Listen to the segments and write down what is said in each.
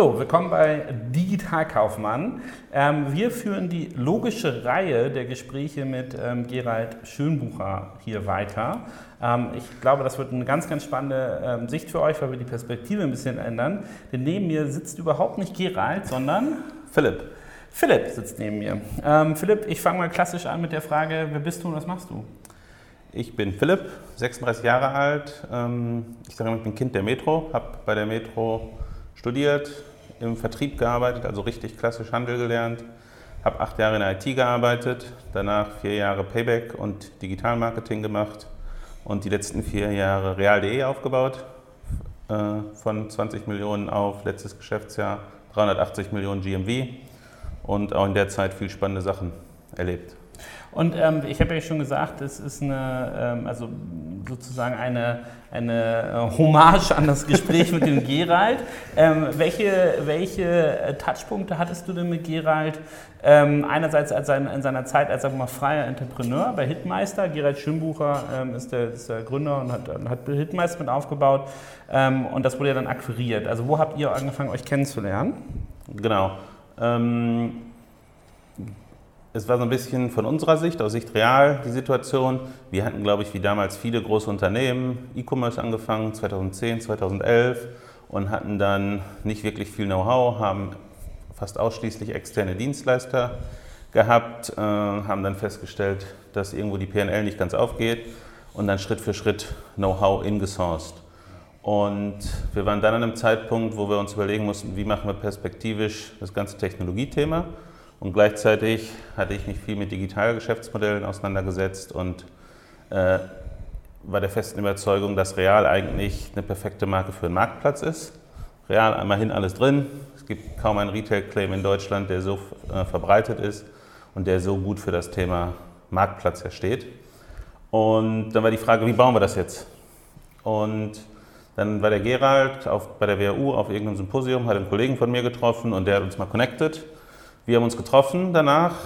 Hallo, willkommen bei Digitalkaufmann. Ähm, wir führen die logische Reihe der Gespräche mit ähm, Gerald Schönbucher hier weiter. Ähm, ich glaube, das wird eine ganz, ganz spannende Sicht für euch, weil wir die Perspektive ein bisschen ändern. Denn neben mir sitzt überhaupt nicht Gerald, sondern Philipp. Philipp sitzt neben mir. Philipp, ich fange mal klassisch an mit der Frage, wer bist du und was machst du? Ich bin Philipp, 36 Jahre alt. Ich sage immer, ich bin Kind der Metro, habe bei der Metro studiert, im Vertrieb gearbeitet, also richtig klassisch Handel gelernt, habe acht Jahre in der IT gearbeitet, danach vier Jahre Payback und Digitalmarketing gemacht und die letzten vier Jahre real.de aufgebaut, äh, von 20 Millionen auf letztes Geschäftsjahr 380 Millionen GMV und auch in der Zeit viel spannende Sachen erlebt. Und ähm, ich habe ja schon gesagt, es ist eine, ähm, also sozusagen eine, eine äh, Hommage an das Gespräch mit dem Gerald. Ähm, welche, welche äh, Touchpunkte hattest du denn mit Gerald? Ähm, einerseits als sein, in seiner Zeit als sagen mal, freier Entrepreneur bei Hitmeister. Gerald Schönbucher ähm, ist, der, ist, der, Gründer und hat, hat Hitmeister mit aufgebaut. Ähm, und das wurde ja dann akquiriert. Also wo habt ihr angefangen, euch kennenzulernen? Genau es war so ein bisschen von unserer Sicht, aus Sicht real, die Situation. Wir hatten, glaube ich, wie damals viele große Unternehmen, E-Commerce angefangen, 2010, 2011 und hatten dann nicht wirklich viel Know-how, haben fast ausschließlich externe Dienstleister gehabt, äh, haben dann festgestellt, dass irgendwo die PNL nicht ganz aufgeht und dann Schritt für Schritt Know-how ingesourced. Und wir waren dann an einem Zeitpunkt, wo wir uns überlegen mussten, wie machen wir perspektivisch das ganze Technologiethema. Und gleichzeitig hatte ich mich viel mit Digitalgeschäftsmodellen auseinandergesetzt und äh, war der festen Überzeugung, dass Real eigentlich eine perfekte Marke für einen Marktplatz ist. Real einmal hin alles drin. Es gibt kaum einen Retail-Claim in Deutschland, der so äh, verbreitet ist und der so gut für das Thema Marktplatz steht. Und dann war die Frage, wie bauen wir das jetzt? Und dann war der Gerald auf, bei der WHU auf irgendeinem Symposium, hat einen Kollegen von mir getroffen und der hat uns mal connected. Wir haben uns getroffen danach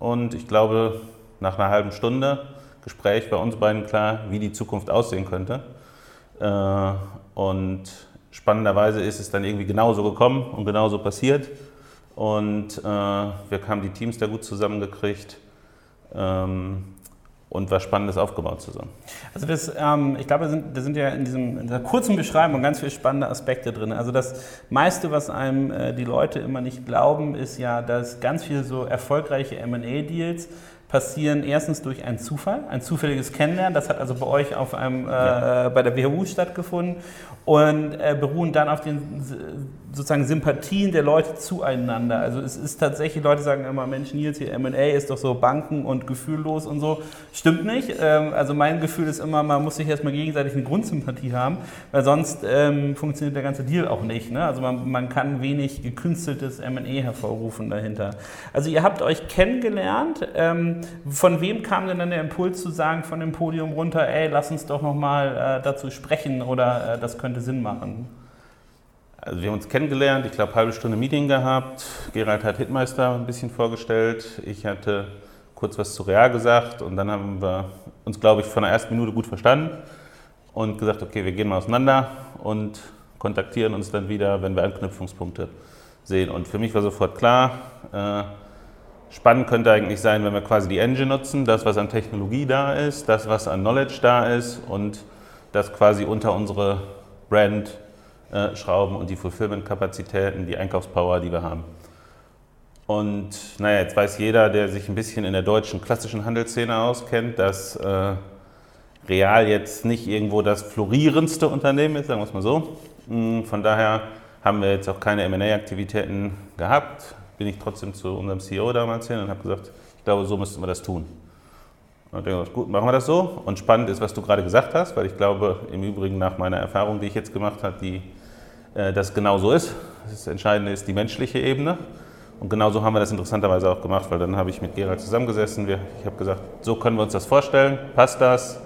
und ich glaube, nach einer halben Stunde Gespräch war uns beiden klar, wie die Zukunft aussehen könnte. Äh, und spannenderweise ist es dann irgendwie genauso gekommen und genauso passiert. Und äh, wir haben die Teams da gut zusammengekriegt. Ähm, und was Spannendes aufgebaut zusammen. Also das, ähm, ich glaube, da sind, da sind ja in, diesem, in dieser kurzen Beschreibung ganz viele spannende Aspekte drin. Also das meiste, was einem äh, die Leute immer nicht glauben, ist ja, dass ganz viele so erfolgreiche M&A-Deals passieren erstens durch einen Zufall, ein zufälliges Kennenlernen. Das hat also bei euch auf einem, äh, ja. bei der WHU stattgefunden und äh, beruhen dann auf den sozusagen Sympathien der Leute zueinander. Also es ist tatsächlich, Leute sagen immer, Mensch, Nils, hier M&A ist doch so Banken und gefühllos und so. Stimmt nicht. Ähm, also mein Gefühl ist immer, man muss sich erstmal gegenseitig eine Grundsympathie haben, weil sonst ähm, funktioniert der ganze Deal auch nicht. Ne? Also man, man kann wenig gekünsteltes M&A hervorrufen dahinter. Also ihr habt euch kennengelernt. Ähm, von wem kam denn dann der Impuls zu sagen, von dem Podium runter, ey, lass uns doch nochmal äh, dazu sprechen oder äh, das könnte könnte Sinn machen? Also wir haben uns kennengelernt, ich glaube, halbe Stunde Meeting gehabt. Gerald hat Hitmeister ein bisschen vorgestellt. Ich hatte kurz was zu Real gesagt und dann haben wir uns, glaube ich, von der ersten Minute gut verstanden und gesagt, okay, wir gehen mal auseinander und kontaktieren uns dann wieder, wenn wir Anknüpfungspunkte sehen. Und für mich war sofort klar, äh, spannend könnte eigentlich sein, wenn wir quasi die Engine nutzen, das, was an Technologie da ist, das, was an Knowledge da ist und das quasi unter unsere Brand äh, schrauben und die Fulfillment-Kapazitäten, die Einkaufspower, die wir haben. Und naja, jetzt weiß jeder, der sich ein bisschen in der deutschen klassischen Handelsszene auskennt, dass äh, Real jetzt nicht irgendwo das florierendste Unternehmen ist, sagen wir es mal so. Mm, von daher haben wir jetzt auch keine MA-Aktivitäten gehabt. Bin ich trotzdem zu unserem CEO damals hin und habe gesagt, ich glaube, so müssten wir das tun. Und ich denke, gut, machen wir das so. Und spannend ist, was du gerade gesagt hast, weil ich glaube, im Übrigen nach meiner Erfahrung, die ich jetzt gemacht habe, die, äh, das genau so ist. Das Entscheidende ist die menschliche Ebene. Und genauso haben wir das interessanterweise auch gemacht, weil dann habe ich mit Gerald zusammengesessen. Wir, ich habe gesagt, so können wir uns das vorstellen. Passt das?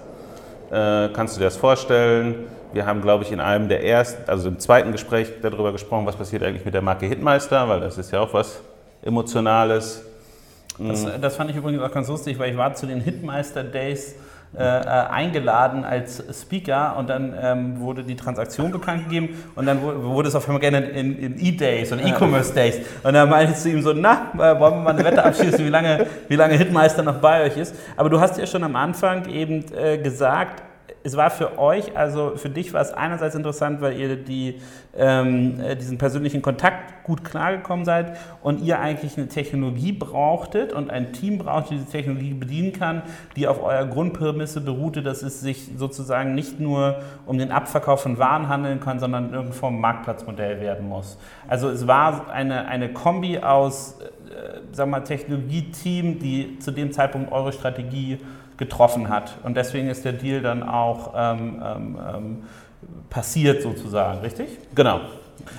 Äh, kannst du dir das vorstellen? Wir haben, glaube ich, in einem der ersten, also im zweiten Gespräch darüber gesprochen, was passiert eigentlich mit der Marke Hitmeister, weil das ist ja auch was Emotionales. Das, mhm. das, fand ich übrigens auch ganz lustig, weil ich war zu den Hitmeister Days äh, eingeladen als Speaker und dann ähm, wurde die Transaktion bekannt gegeben und dann wurde es auf einmal gerne in, in E-Days und E-Commerce Days. Und dann meinte ich zu ihm so, na, wollen wir mal eine Wette abschließen, wie lange, wie lange Hitmeister noch bei euch ist. Aber du hast ja schon am Anfang eben äh, gesagt, es war für euch, also für dich war es einerseits interessant, weil ihr die, ähm, äh, diesen persönlichen Kontakt gut klargekommen seid und ihr eigentlich eine Technologie brauchtet und ein Team braucht, die diese Technologie bedienen kann, die auf eurer Grundprämisse beruhte, dass es sich sozusagen nicht nur um den Abverkauf von Waren handeln kann, sondern in irgendeiner Form Marktplatzmodell werden muss. Also es war eine, eine Kombi aus, äh, wir mal, Technologieteam, die zu dem Zeitpunkt eure Strategie getroffen hat. Und deswegen ist der Deal dann auch ähm, ähm, ähm passiert sozusagen, richtig? Genau.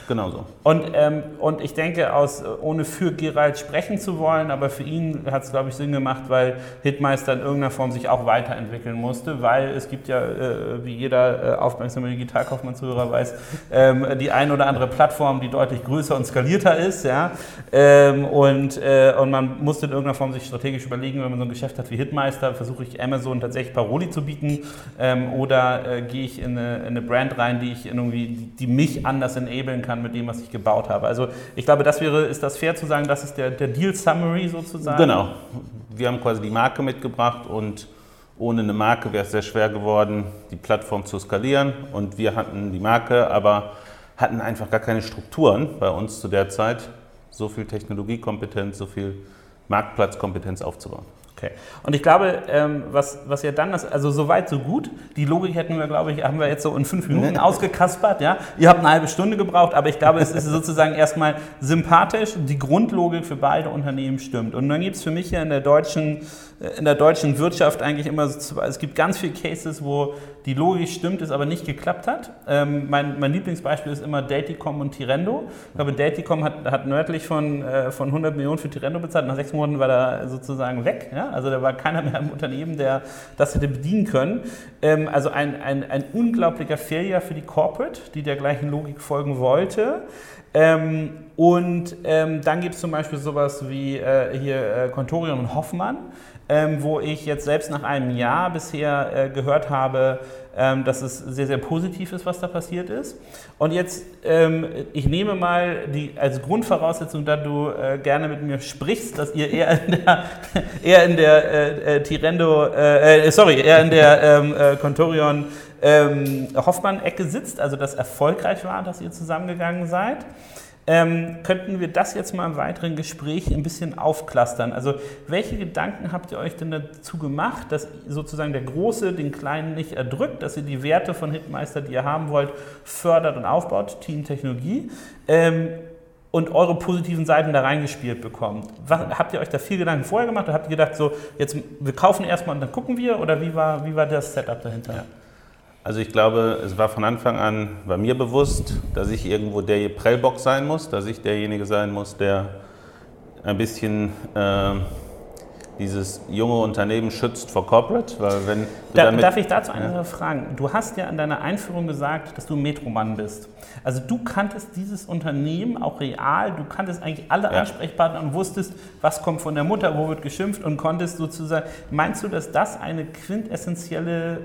Genau so. Und, ähm, und ich denke, aus, ohne für Gerald sprechen zu wollen, aber für ihn hat es, glaube ich, Sinn gemacht, weil Hitmeister in irgendeiner Form sich auch weiterentwickeln musste, weil es gibt ja, äh, wie jeder äh, aufmerksame Digitalkaufmann-Zuhörer weiß, ähm, die ein oder andere Plattform, die deutlich größer und skalierter ist. Ja? Ähm, und, äh, und man musste in irgendeiner Form sich strategisch überlegen, wenn man so ein Geschäft hat wie Hitmeister, versuche ich Amazon tatsächlich Paroli zu bieten ähm, oder äh, gehe ich in eine, in eine, Brand rein, die, ich irgendwie, die mich anders enablen enablen kann mit dem, was ich gebaut habe. Also ich glaube, das wäre, ist das fair zu sagen, das ist der, der Deal Summary sozusagen? Genau. Wir haben quasi die Marke mitgebracht und ohne eine Marke wäre es sehr schwer geworden, die Plattform zu skalieren. Und wir hatten die Marke, aber hatten einfach gar keine Strukturen bei uns zu der Zeit, so viel Technologiekompetenz, so viel Marktplatzkompetenz aufzubauen. Okay. Und ich glaube, ähm, was, was ja dann ist, also so weit, so gut. Die Logik hätten wir, glaube ich, haben wir jetzt so in fünf Minuten ausgekaspert. Ja? Ihr habt eine halbe Stunde gebraucht, aber ich glaube, es ist sozusagen erstmal sympathisch. Die Grundlogik für beide Unternehmen stimmt. Und dann gibt es für mich ja in der deutschen in der deutschen Wirtschaft eigentlich immer, so, es gibt ganz viele Cases, wo die Logik stimmt, es aber nicht geklappt hat. Ähm, mein, mein, Lieblingsbeispiel ist immer Daticom und Tirendo. Ich glaube, Daticom hat, hat nördlich von, äh, von 100 Millionen für Tirendo bezahlt. Nach sechs Monaten war er sozusagen weg. Ja? Also da war keiner mehr im Unternehmen, der das hätte bedienen können. Ähm, also ein, ein, ein unglaublicher Failure für die Corporate, die der gleichen Logik folgen wollte. Ähm, und ähm, dann gibt es zum Beispiel sowas wie äh, hier äh, Contorion und Hoffmann ähm, wo ich jetzt selbst nach einem Jahr bisher äh, gehört habe, ähm, dass es sehr, sehr positiv ist, was da passiert ist. Und jetzt, ähm, ich nehme mal die, als Grundvoraussetzung, da du äh, gerne mit mir sprichst, dass ihr eher in der, eher in der äh, äh Tirendo, äh, äh, sorry, eher in der ähm, Contorion ähm, Hoffmann-Ecke sitzt, also dass erfolgreich war, dass ihr zusammengegangen seid. Ähm, könnten wir das jetzt mal im weiteren Gespräch ein bisschen aufklustern? Also welche Gedanken habt ihr euch denn dazu gemacht, dass sozusagen der Große den Kleinen nicht erdrückt, dass ihr die Werte von Hitmeister, die ihr haben wollt, fördert und aufbaut, Team Technologie, ähm, und eure positiven Seiten da reingespielt bekommt? Was, habt ihr euch da viel Gedanken vorher gemacht oder habt ihr gedacht, so jetzt wir kaufen erstmal und dann gucken wir oder wie war, wie war das Setup dahinter? Ja. Also ich glaube, es war von Anfang an bei mir bewusst, dass ich irgendwo der Prellbock sein muss, dass ich derjenige sein muss, der ein bisschen äh, dieses junge Unternehmen schützt vor Corporate, weil wenn da, Darf ich dazu eine ja. fragen? Du hast ja in deiner Einführung gesagt, dass du Metromann bist. Also du kanntest dieses Unternehmen auch real, du kanntest eigentlich alle ja. Ansprechpartner und wusstest, was kommt von der Mutter, wo wird geschimpft und konntest sozusagen, meinst du, dass das eine quintessentielle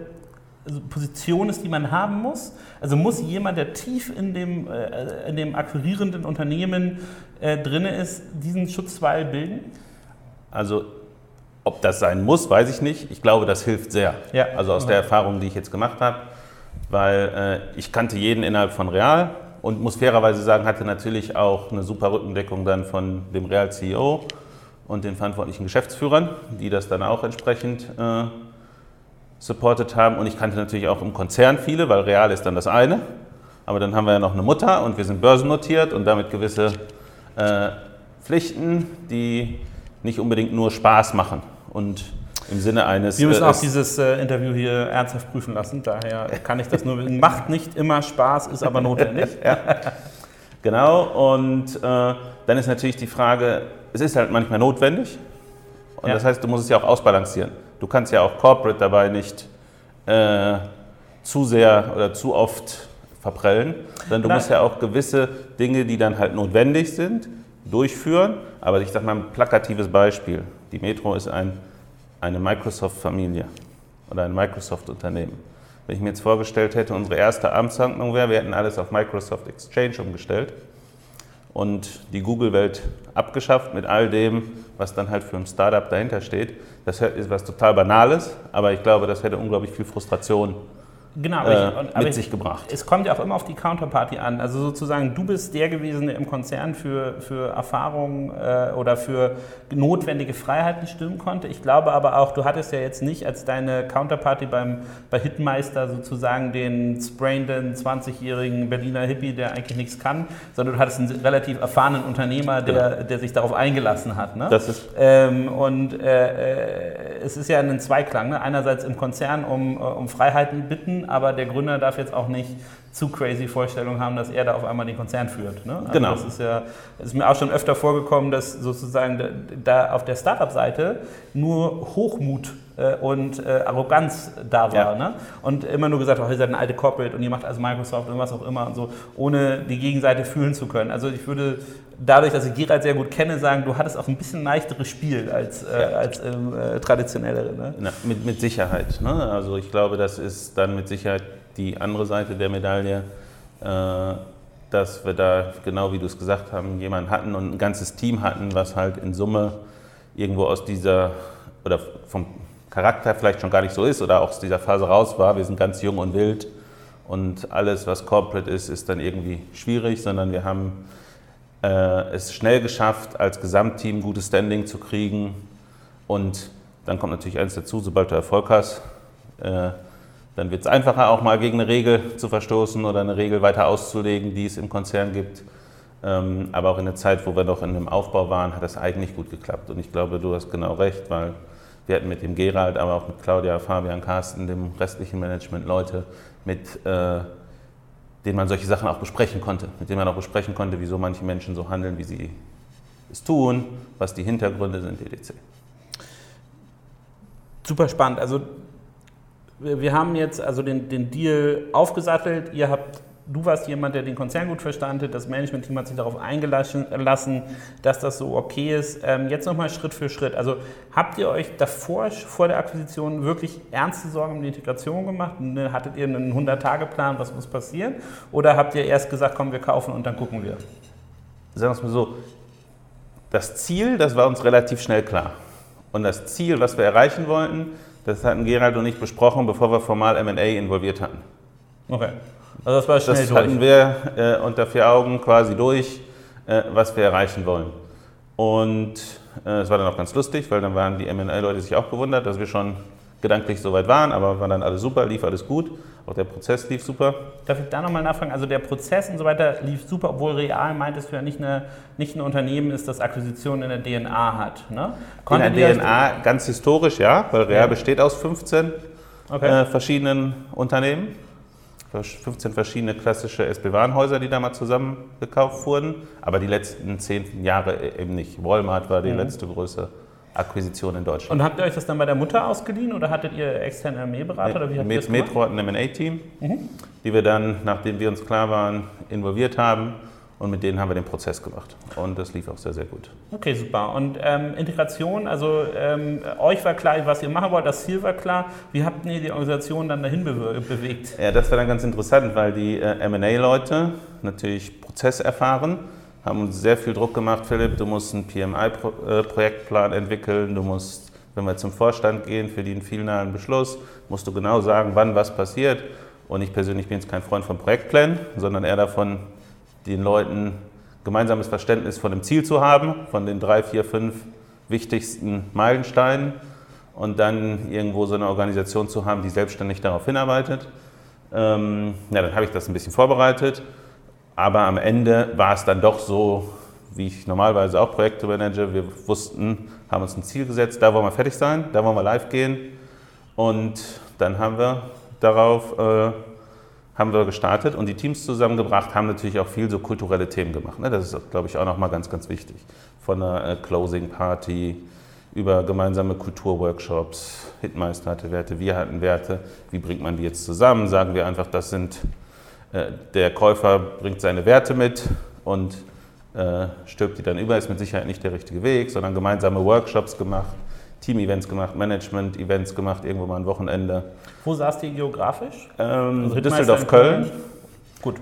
also Position ist, die man haben muss? Also muss jemand, der tief in dem, äh, in dem akquirierenden Unternehmen äh, drin ist, diesen Schutzwall bilden? Also ob das sein muss, weiß ich nicht. Ich glaube, das hilft sehr. Ja. Also aus der Erfahrung, die ich jetzt gemacht habe, weil äh, ich kannte jeden innerhalb von Real und muss fairerweise sagen, hatte natürlich auch eine super Rückendeckung dann von dem Real CEO und den verantwortlichen Geschäftsführern, die das dann auch entsprechend äh, supported haben. Und ich kannte natürlich auch im Konzern viele, weil Real ist dann das eine. Aber dann haben wir ja noch eine Mutter und wir sind börsennotiert und damit gewisse äh, Pflichten, die nicht unbedingt nur Spaß machen. Und im Sinne eines. Wir müssen äh, auch dieses äh, Interview hier ernsthaft prüfen lassen. Daher kann ich das nur. Macht nicht immer Spaß, ist aber notwendig. ja. Genau. Und äh, dann ist natürlich die Frage, es ist halt manchmal notwendig. Und ja. das heißt, du musst es ja auch ausbalancieren. Du kannst ja auch Corporate dabei nicht äh, zu sehr oder zu oft verprellen, sondern du Nein. musst ja auch gewisse Dinge, die dann halt notwendig sind, durchführen. Aber ich sage mal ein plakatives Beispiel. Die Metro ist ein, eine Microsoft-Familie. oder ein Microsoft-Unternehmen. Wenn ich mir jetzt vorgestellt hätte, unsere erste Amtshandlung wäre, wir hätten alles auf Microsoft Exchange umgestellt und die Google-Welt abgeschafft mit all dem, was dann halt für ein Startup dahinter steht. Das ist was total Banales, aber ich glaube, das hätte unglaublich viel Frustration Genau, äh, ich, und, mit aber sich ich, gebracht. Es kommt ja auch immer auf die Counterparty an. Also sozusagen, du bist der gewesen, der im Konzern für, für Erfahrung äh, oder für notwendige Freiheiten stimmen konnte. Ich glaube aber auch, du hattest ja jetzt nicht als deine Counterparty beim, bei Hitmeister sozusagen den sprayenden 20-jährigen Berliner Hippie, der eigentlich nichts kann, sondern du hattest einen relativ erfahrenen Unternehmer, der, Genau. der sich darauf eingelassen hat. Ne? Das ist Ähm, und äh, äh, es ist ja ein Zweiklang. Ne? Einerseits im Konzern um, äh, um Freiheiten bitten, aber der Gründer darf jetzt auch nicht zu crazy Vorstellungen haben, dass er da auf einmal den Konzern führt. Ne? Also Genau. Das ist ja es ist mir auch schon öfter vorgekommen, dass sozusagen da, auf der Startup-Seite nur Hochmut äh, und äh, Arroganz da war. Ja. Ne? Und immer nur gesagt, oh, ihr seid ein alte Corporate und ihr macht also Microsoft und was auch immer und so, ohne die Gegenseite fühlen zu können. Also ich würde dadurch, dass ich Gerald sehr gut kenne, sagen, du hattest auch ein bisschen leichteres Spiel als, äh, als ähm, äh, traditionellere. Ne? Na, mit, mit Sicherheit. Ne? Also ich glaube, das ist dann mit Sicherheit die andere Seite der Medaille, äh, dass wir da, genau wie du es gesagt haben, jemanden hatten und ein ganzes Team hatten, was halt in Summe irgendwo aus dieser, oder vom Charakter vielleicht schon gar nicht so ist oder auch aus dieser Phase raus war. Wir sind ganz jung und wild und alles, was Corporate ist, ist dann irgendwie schwierig, sondern wir haben äh, es schnell geschafft, als Gesamtteam gutes Standing zu kriegen. Und dann kommt natürlich eins dazu, sobald du Erfolg hast, äh, dann wird es einfacher, auch mal gegen eine Regel zu verstoßen oder eine Regel weiter auszulegen, die es im Konzern gibt. Ähm, aber auch in der Zeit, wo wir noch in einem Aufbau waren, hat das eigentlich gut geklappt. Und ich glaube, du hast genau recht, weil wir hatten mit dem Gerald, aber auch mit Claudia, Fabian, Carsten, dem restlichen Management Leute, mit äh, denen man solche Sachen auch besprechen konnte, mit denen man auch besprechen konnte, wieso manche Menschen so handeln, wie sie es tun, was die Hintergründe sind, etc. Super spannend. Also wir haben jetzt also den, den Deal aufgesattelt. Ihr habt, du warst jemand, der den Konzern gut verstand hat. Das Management-Team hat sich darauf eingelassen, lassen, dass das so okay ist. Ähm, jetzt nochmal Schritt für Schritt. Also habt ihr euch davor, vor der Akquisition, wirklich ernste Sorgen um die Integration gemacht? Ne, Hattet ihr einen 100-Tage-Plan, was muss passieren? Oder habt ihr erst gesagt, komm, wir kaufen und dann gucken wir? Sagen wir es mal so, das Ziel, das war uns relativ schnell klar. Und das Ziel, was wir erreichen wollten, das hatten Gerald und ich besprochen, bevor wir formal M&A involviert hatten. Okay. Also das war schnell Das durch. hatten wir äh, unter vier Augen quasi durch, äh, was wir erreichen wollen. Und äh, es war dann auch ganz lustig, weil dann waren die M&A-Leute sich auch gewundert, dass wir schon gedanklich so weit waren, aber war dann alles super, lief alles gut. Auch der Prozess lief super. Darf ich da nochmal nachfragen? Also der Prozess und so weiter lief super, obwohl real meintest du ja nicht, eine, nicht ein Unternehmen ist, das Akquisition in der DNA hat. Ne? In der DNA ganz historisch, ja, weil Real Ja. besteht aus 15 Okay. äh, verschiedenen Unternehmen. 15 verschiedene klassische SB-Warenhäuser, die da mal zusammengekauft wurden, aber die letzten zehn Jahre eben nicht. Walmart war die letzte große Akquisition in Deutschland. Und habt ihr euch das dann bei der Mutter ausgeliehen oder hattet ihr externe ME-Berater? gemacht? Metro hat ein M&A-Team, die wir dann, nachdem wir uns klar waren, involviert haben und mit denen haben wir den Prozess gemacht. Und das lief auch sehr, sehr gut. Okay, super. Und ähm, Integration, also ähm, euch war klar, was ihr machen wollt, das Ziel war klar. Wie habt ihr die Organisation dann dahin bewe bewegt? Ja, das war dann ganz interessant, weil die äh, M&A-Leute natürlich Prozess erfahren, haben uns sehr viel Druck gemacht, Philipp, du musst einen PMI-Projektplan entwickeln, du musst, wenn wir zum Vorstand gehen für den finalen Beschluss, musst du genau sagen, wann was passiert. Und ich persönlich bin jetzt kein Freund von Projektplänen, sondern eher davon, den Leuten gemeinsames Verständnis von dem Ziel zu haben, von den drei, vier, fünf wichtigsten Meilensteinen und dann irgendwo so eine Organisation zu haben, die selbstständig darauf hinarbeitet. Ähm, ja, dann habe ich das ein bisschen vorbereitet, aber am Ende war es dann doch so, wie ich normalerweise auch Projekte manage. Wir wussten, haben uns ein Ziel gesetzt, da wollen wir fertig sein, da wollen wir live gehen und dann haben wir darauf äh, haben wir gestartet und die Teams zusammengebracht, haben natürlich auch viel so kulturelle Themen gemacht. Ne? Das ist, glaube ich, auch nochmal ganz, ganz wichtig. Von einer äh, Closing Party über gemeinsame Kulturworkshops. Hitmeister hatte Werte, wir hatten Werte. Wie bringt man die jetzt zusammen? Sagen wir einfach, das sind, der Käufer bringt seine Werte mit und äh, stirbt die dann über, ist mit Sicherheit nicht der richtige Weg, sondern gemeinsame Workshops gemacht, Team-Events gemacht, Management-Events gemacht, irgendwo mal ein Wochenende. Wo saß die geografisch? Ähm, Also Düsseldorf, Köln. Gut.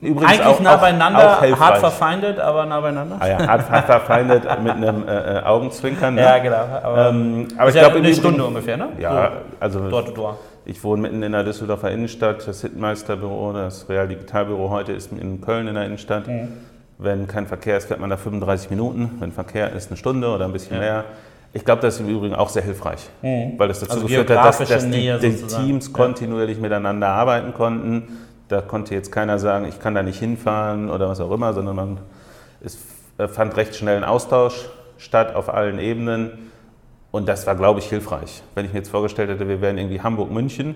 Übrigens Eigentlich auch- nah beieinander, auch hart verfeindet, aber nah beieinander. Ah ja, hart, hart verfeindet mit einem äh, äh, Augenzwinkern. Ne? Ja, genau. Aber, Ähm, aber ich ja glaube, eine Stunde ungefähr, ne? Ja, So, also Door to door. Ich wohne mitten in der Düsseldorfer Innenstadt. Das Hittenmeisterbüro, das Real Digitalbüro heute ist in Köln in der Innenstadt. Mhm. Wenn kein Verkehr ist, fährt man da 35 Minuten. Wenn Verkehr ist, eine Stunde oder ein bisschen Ja. mehr. Ich glaube, das ist im Übrigen auch sehr hilfreich, weil das dazu Also geführt hat, dass, dass die, die. Teams Ja. kontinuierlich miteinander arbeiten konnten. Da konnte jetzt keiner sagen, ich kann da nicht hinfahren oder was auch immer, sondern man, es fand recht schnell ein Austausch statt auf allen Ebenen. Und das war, glaube ich, hilfreich. Wenn ich mir jetzt vorgestellt hätte, wir wären irgendwie Hamburg-München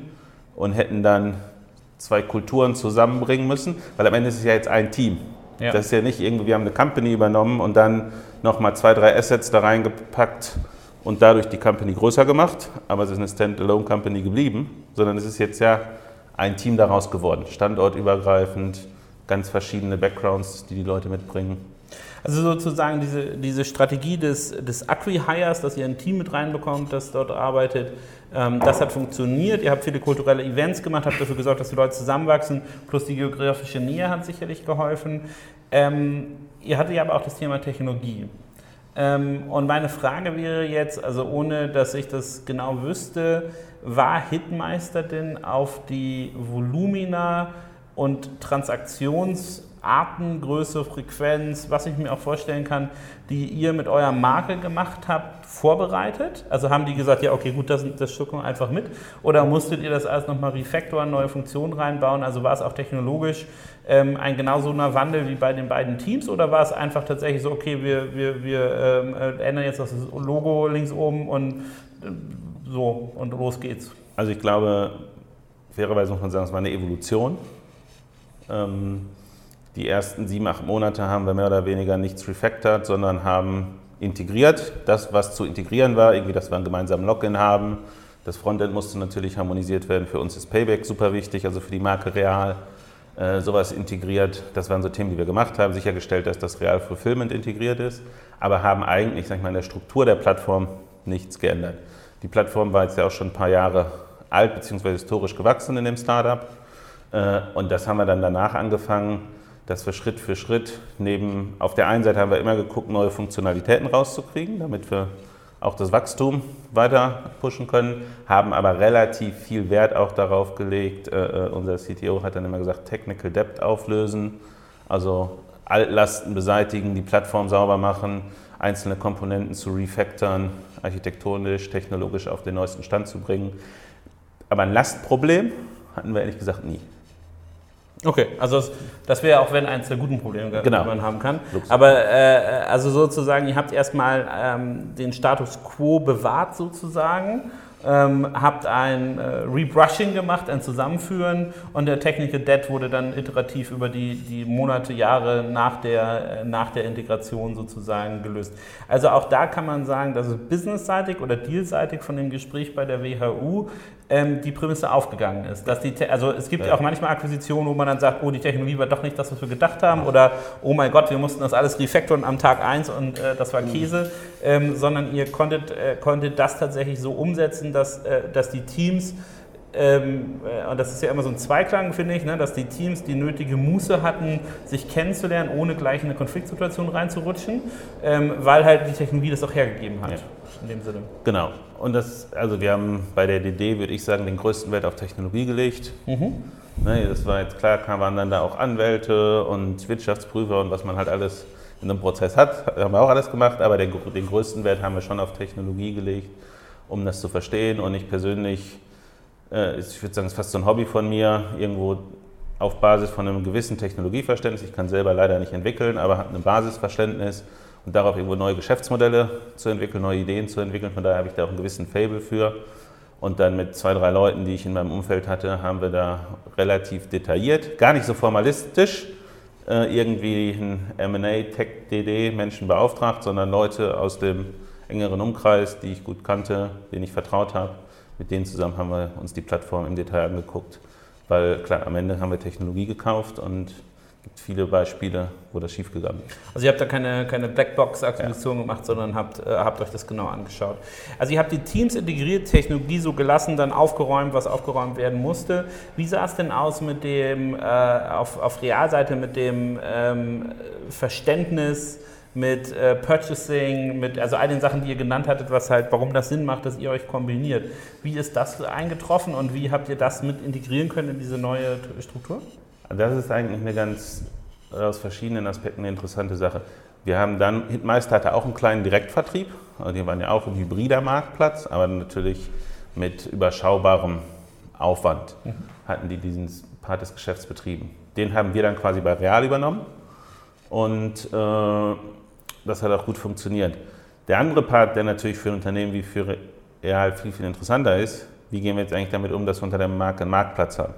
und hätten dann zwei Kulturen zusammenbringen müssen, weil am Ende ist es ja jetzt ein Team. Ja. Das ist ja nicht irgendwie, wir haben eine Company übernommen und dann nochmal zwei, drei Assets da reingepackt und dadurch die Company größer gemacht, aber es ist eine Standalone-Company geblieben, sondern es ist jetzt ja ein Team daraus geworden, standortübergreifend, ganz verschiedene Backgrounds, die die Leute mitbringen. Also sozusagen diese, diese Strategie des, des Acqui-Hires, dass ihr ein Team mit reinbekommt, das dort arbeitet, ähm, das hat funktioniert. Ihr habt viele kulturelle Events gemacht, habt dafür gesorgt, dass die Leute zusammenwachsen, plus die geografische Nähe hat sicherlich geholfen. Ähm, ihr hattet ja aber auch das Thema Technologie. Ähm, und meine Frage wäre jetzt, also ohne dass ich das genau wüsste, war Hitmeister denn auf die Volumina und Transaktionsarten, Größe, Frequenz, was ich mir auch vorstellen kann, die ihr mit eurer Marke gemacht habt, vorbereitet? Also haben die gesagt, ja, okay, gut, das, das wir einfach mit? Oder musstet ihr das alles nochmal refactoren, neue Funktionen reinbauen? Also war es auch technologisch ähm, ein genau so einer Wandel wie bei den beiden Teams? Oder war es einfach tatsächlich so, okay, wir, wir, wir ähm, äh, ändern jetzt das Logo links oben und äh, so und los geht's? Also ich glaube, fairerweise muss man sagen, es war eine Evolution. Ähm, die ersten sieben, acht Monate haben wir mehr oder weniger nichts refactored, sondern haben integriert. Das, was zu integrieren war, irgendwie, dass wir einen gemeinsamen Login haben. Das Frontend musste natürlich harmonisiert werden. Für uns ist Payback super wichtig, also für die Marke Real. Äh, sowas integriert. Das waren so Themen, die wir gemacht haben. Sichergestellt, dass das Real Fulfillment integriert ist. Aber haben eigentlich, sag ich mal, in der Struktur der Plattform nichts geändert. Die Plattform war jetzt ja auch schon ein paar Jahre alt bzw. historisch gewachsen in dem Startup. Äh, Und das haben wir dann danach angefangen, dass wir Schritt für Schritt neben, auf der einen Seite haben wir immer geguckt, neue Funktionalitäten rauszukriegen, damit wir auch das Wachstum weiter pushen können, haben aber relativ viel Wert auch darauf gelegt. Äh, äh, unser CTO hat dann immer gesagt, Technical Debt auflösen, also Altlasten beseitigen, die Plattform sauber machen, einzelne Komponenten zu refactoren, architektonisch, technologisch auf den neuesten Stand zu bringen. Aber ein Lastproblem hatten wir ehrlich gesagt nie. Okay, also das, das wäre auch wenn eins der guten Probleme, Genau. die man haben kann. Luxus. Aber äh, also sozusagen, ihr habt erstmal ähm, den Status quo bewahrt sozusagen, ähm, habt ein äh, Rebrushing gemacht, ein Zusammenführen und der Technical Debt wurde dann iterativ über die, die Monate, Jahre nach der, äh, nach der Integration sozusagen gelöst. Also auch da kann man sagen, dass es businessseitig oder dealseitig von dem Gespräch bei der WHU ähm, die Prämisse aufgegangen ist. Dass die, Te- also es gibt ja. Auch manchmal Akquisitionen, wo man dann sagt, oh, die Technologie war doch nicht das, was wir gedacht haben oder oh mein Gott, wir mussten das alles refactoren am Tag 1 und äh, das war Käse, ähm, sondern ihr konntet, äh, konntet das tatsächlich so umsetzen, dass, äh, dass die Teams ähm, äh, und das ist ja immer so ein Zweiklang, finde ich, ne, dass die Teams die nötige Muße hatten, sich kennenzulernen, ohne gleich in eine Konfliktsituation reinzurutschen, ähm, weil halt die Technologie das auch hergegeben hat. Ja. In dem Sinne. Genau. Und das, also wir haben bei der DD, würde ich sagen, den größten Wert auf Technologie gelegt. Ne, das war jetzt klar, waren dann da auch Anwälte und Wirtschaftsprüfer und was man halt alles in einem Prozess hat, haben wir auch alles gemacht, aber den, den größten Wert haben wir schon auf Technologie gelegt, um das zu verstehen. Und ich persönlich, äh, ich würde sagen, es ist fast so ein Hobby von mir, irgendwo auf Basis von einem gewissen Technologieverständnis, ich kann selber leider nicht entwickeln, aber habe ein Basisverständnis und darauf irgendwo neue Geschäftsmodelle zu entwickeln, neue Ideen zu entwickeln. Von daher habe ich da auch einen gewissen Fable für. Und dann mit zwei, drei Leuten, die ich in meinem Umfeld hatte, haben wir da relativ detailliert, gar nicht so formalistisch, äh, irgendwie einen M&A-Tech-DD-Menschen beauftragt, sondern Leute aus dem engeren Umkreis, die ich gut kannte, denen ich vertraut habe. Mit denen zusammen haben wir uns die Plattform im Detail angeguckt, weil klar, am Ende haben wir Technologie gekauft und gibt viele Beispiele, wo das schiefgegangen ist. Also ihr habt da keine, keine Blackbox-Akquisition ja. gemacht, sondern habt, äh, habt euch das genau angeschaut. Also ihr habt die Teams integriert, Technologie so gelassen, dann aufgeräumt, was aufgeräumt werden musste. Wie sah es denn aus mit dem, äh, auf, auf Realseite, mit dem ähm, Verständnis, mit äh, Purchasing, mit also all den Sachen, die ihr genannt hattet, was halt, warum das Sinn macht, dass ihr euch kombiniert. Wie ist das eingetroffen und wie habt ihr das mit integrieren können in diese neue Struktur? Das ist eigentlich eine ganz aus verschiedenen Aspekten eine interessante Sache. Wir haben dann, Hitmeister hatte auch einen kleinen Direktvertrieb, also die waren ja auch ein hybrider Marktplatz, aber natürlich mit überschaubarem Aufwand mhm. hatten die diesen Part des Geschäfts betrieben. Den haben wir dann quasi bei Real übernommen und äh, das hat auch gut funktioniert. Der andere Part, der natürlich für ein Unternehmen wie für Real viel, viel interessanter ist, wie gehen wir jetzt eigentlich damit um, dass wir unter der Marke einen Marktplatz haben?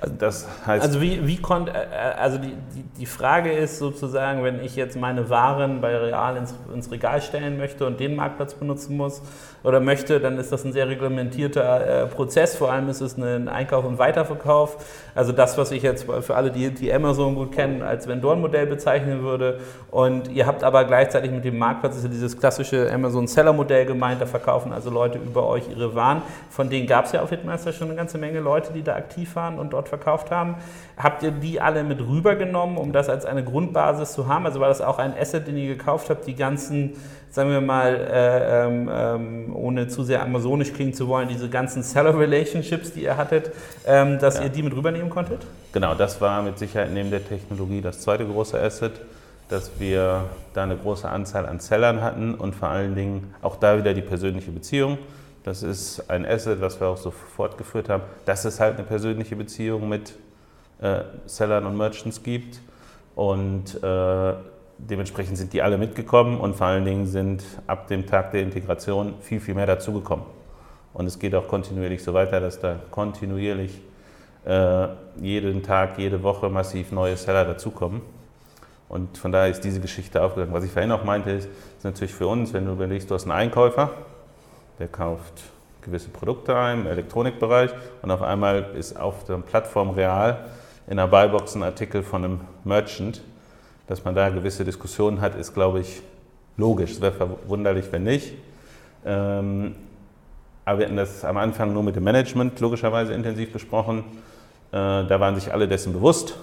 Also das heißt. Also wie, wie konnte, äh, äh, also die, die, die, Frage ist sozusagen, wenn ich jetzt meine Waren bei Real ins, ins, Regal stellen möchte und den Marktplatz benutzen muss oder möchte, dann ist das ein sehr reglementierter äh, Prozess. Vor allem ist es ein Einkauf und Weiterverkauf. Also das, was ich jetzt für alle, die, die Amazon gut kennen, als Vendoren-Modell bezeichnen würde. Und ihr habt aber gleichzeitig mit dem Marktplatz ist ja dieses klassische Amazon-Seller-Modell gemeint. Da verkaufen also Leute über euch ihre Waren. Von denen gab es ja auf Hitmeister schon eine ganze Menge Leute, die da aktiv waren und dort verkauft haben. Habt ihr die alle mit rübergenommen, um das als eine Grundbasis zu haben? Also war das auch ein Asset, den ihr gekauft habt, die ganzen, sagen wir mal, äh, ähm, ähm ohne zu sehr amazonisch klingen zu wollen, diese ganzen Seller-Relationships, die ihr hattet, ähm, dass ja. ihr die mit rübernehmen konntet? Genau, das war mit Sicherheit neben der Technologie das zweite große Asset dass wir da eine große Anzahl an Sellern hatten und vor allen Dingen auch da wieder die persönliche Beziehung. Das ist ein Asset, was wir auch so fortgeführt haben, dass es halt eine persönliche Beziehung mit äh, Sellern und Merchants gibt. Und äh, dementsprechend sind die alle mitgekommen und vor allen Dingen sind ab dem Tag der Integration viel, viel mehr dazugekommen. Und es geht auch kontinuierlich so weiter, dass da kontinuierlich äh, jeden Tag, jede Woche massiv neue Seller dazukommen. Und von daher ist diese Geschichte aufgegangen. Was ich vorhin auch meinte, ist, ist natürlich für uns, wenn du überlegst, du hast einen Einkäufer, der kauft gewisse Produkte ein im Elektronikbereich und auf einmal ist auf der Plattform real in der Buybox ein Artikel von einem Merchant. Dass man da gewisse Diskussionen hat, ist, glaube ich, logisch. Es wäre verwunderlich, wenn nicht. Ähm, aber wir hatten das am Anfang nur mit dem Management logischerweise intensiv besprochen. Äh, da waren sich alle dessen bewusst.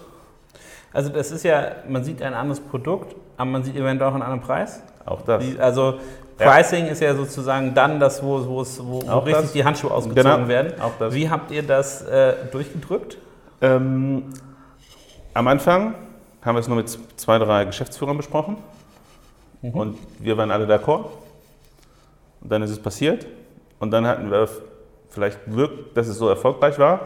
Also das ist ja, man sieht ein anderes Produkt, aber man sieht eventuell auch einen anderen Preis. Auch das. Die, also Pricing ja. ist ja sozusagen dann das, wo, wo, wo richtig das. die Handschuhe ausgezogen genau. werden. Wie habt ihr das äh, durchgedrückt? Ähm, am Anfang haben wir es nur mit zwei, drei Geschäftsführern besprochen mhm. und wir waren alle d'accord. Und dann ist es passiert und dann hatten wir vielleicht Glück, dass es so erfolgreich war,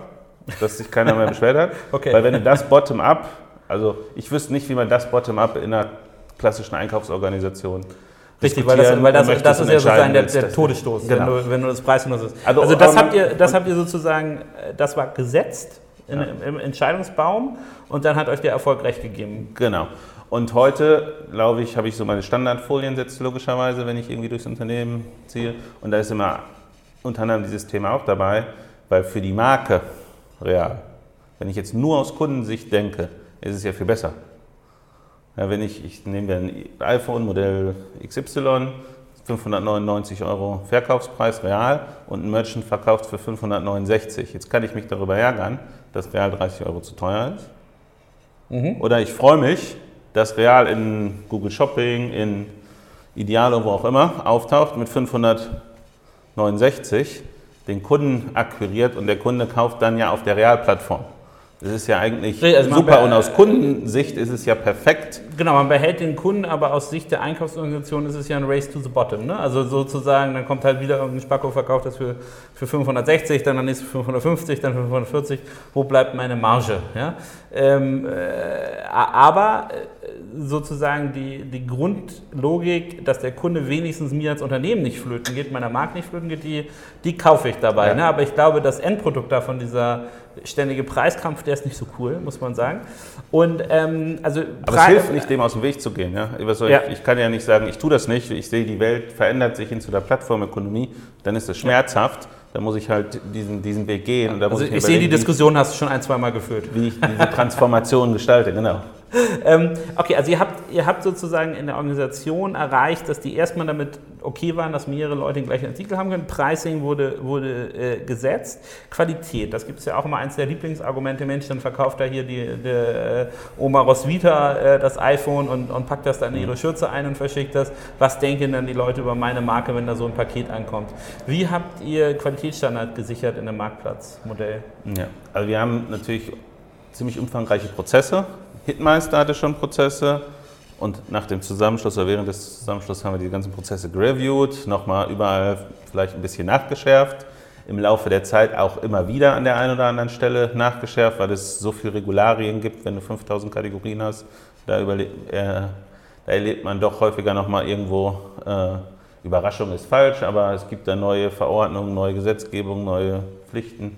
dass sich keiner mehr beschwert hat. okay. Weil wenn du das bottom-up, also ich wüsste nicht, wie man das bottom-up in einer klassischen Einkaufsorganisation Richtig, weil das, weil das, das ist ja sozusagen der, der Todesstoß, genau. wenn, du, wenn du das preisnutzt. Also, also das, habt ihr, das habt ihr sozusagen, äh, das war gesetzt in, ja. im Entscheidungsbaum und dann hat euch der Erfolg recht gegeben. Genau. Und heute, glaube ich, habe ich so meine Standardfolien setzt logischerweise, wenn ich irgendwie durchs Unternehmen ziehe. Und da ist immer unter anderem dieses Thema auch dabei, weil für die Marke real, wenn ich jetzt nur aus Kundensicht denke, ist es ja viel besser. Ja, wenn ich, ich nehme ein iPhone Modell XY, 599 Euro Verkaufspreis real und ein Merchant verkauft für 569. Jetzt kann ich mich darüber ärgern, dass real 30 Euro zu teuer ist. Mhm. Oder ich freue mich, dass real in Google Shopping, in Idealo, wo auch immer, auftaucht mit 569, den Kunden akquiriert und der Kunde kauft dann ja auf der Realplattform. Das ist ja eigentlich also super und aus Kundensicht ist es ja perfekt. Genau, man behält den Kunden, aber aus Sicht der Einkaufsorganisation ist es ja ein Race to the Bottom. Ne? Also sozusagen, dann kommt halt wieder irgendein Spacko, verkauft das für, für 560, dann dann nächste 550, dann 540. Wo bleibt meine Marge? Ja? Ähm, äh, aber äh, sozusagen die, die Grundlogik, dass der Kunde wenigstens mir als Unternehmen nicht flöten geht, meiner Markt nicht flöten geht, die, die kaufe ich dabei. Ja. Ne? Aber ich glaube, das Endprodukt davon, dieser ständige Preiskampf, der ist nicht so cool, muss man sagen. Und, ähm, also Aber es hilft nicht, dem aus dem Weg zu gehen. Ja? ja. Ich, ich, kann ja nicht sagen, ich tue das nicht, ich sehe, die Welt verändert sich hin zu der Plattformökonomie, dann ist es schmerzhaft. Da muss ich halt diesen, diesen Weg gehen. Und da Also muss ich, mir sehe, die Diskussion hast du schon ein, zwei Mal geführt. wie, wie ich diese Transformation gestalte, genau. Ähm, okay, also ihr habt, ihr habt sozusagen in der Organisation erreicht, dass die erstmal damit okay waren, dass mehrere Leute den gleichen Artikel haben können. Pricing wurde, wurde äh, gesetzt. Qualität, das gibt es ja auch immer eins der Lieblingsargumente. Mensch, dann verkauft da hier die, die äh, Oma Roswitha äh, das iPhone und, und packt das dann in ihre Schürze ein und verschickt das. Was denken dann die Leute über meine Marke, wenn da so ein Paket ankommt? Wie habt ihr Qualitätsstandard gesichert in einem Marktplatzmodell? Ja, also wir haben natürlich ziemlich umfangreiche Prozesse. Hitmeister hatte schon Prozesse und nach dem Zusammenschluss oder während des Zusammenschlusses haben wir die ganzen Prozesse gereviewt, nochmal überall vielleicht ein bisschen nachgeschärft. Im Laufe der Zeit auch immer wieder an der einen oder anderen Stelle nachgeschärft, weil es so viele Regularien gibt, wenn du 5000 Kategorien hast. Da, äh, da erlebt man doch häufiger nochmal irgendwo, äh, Überraschung ist falsch, aber es gibt da neue Verordnungen, neue Gesetzgebung, neue Pflichten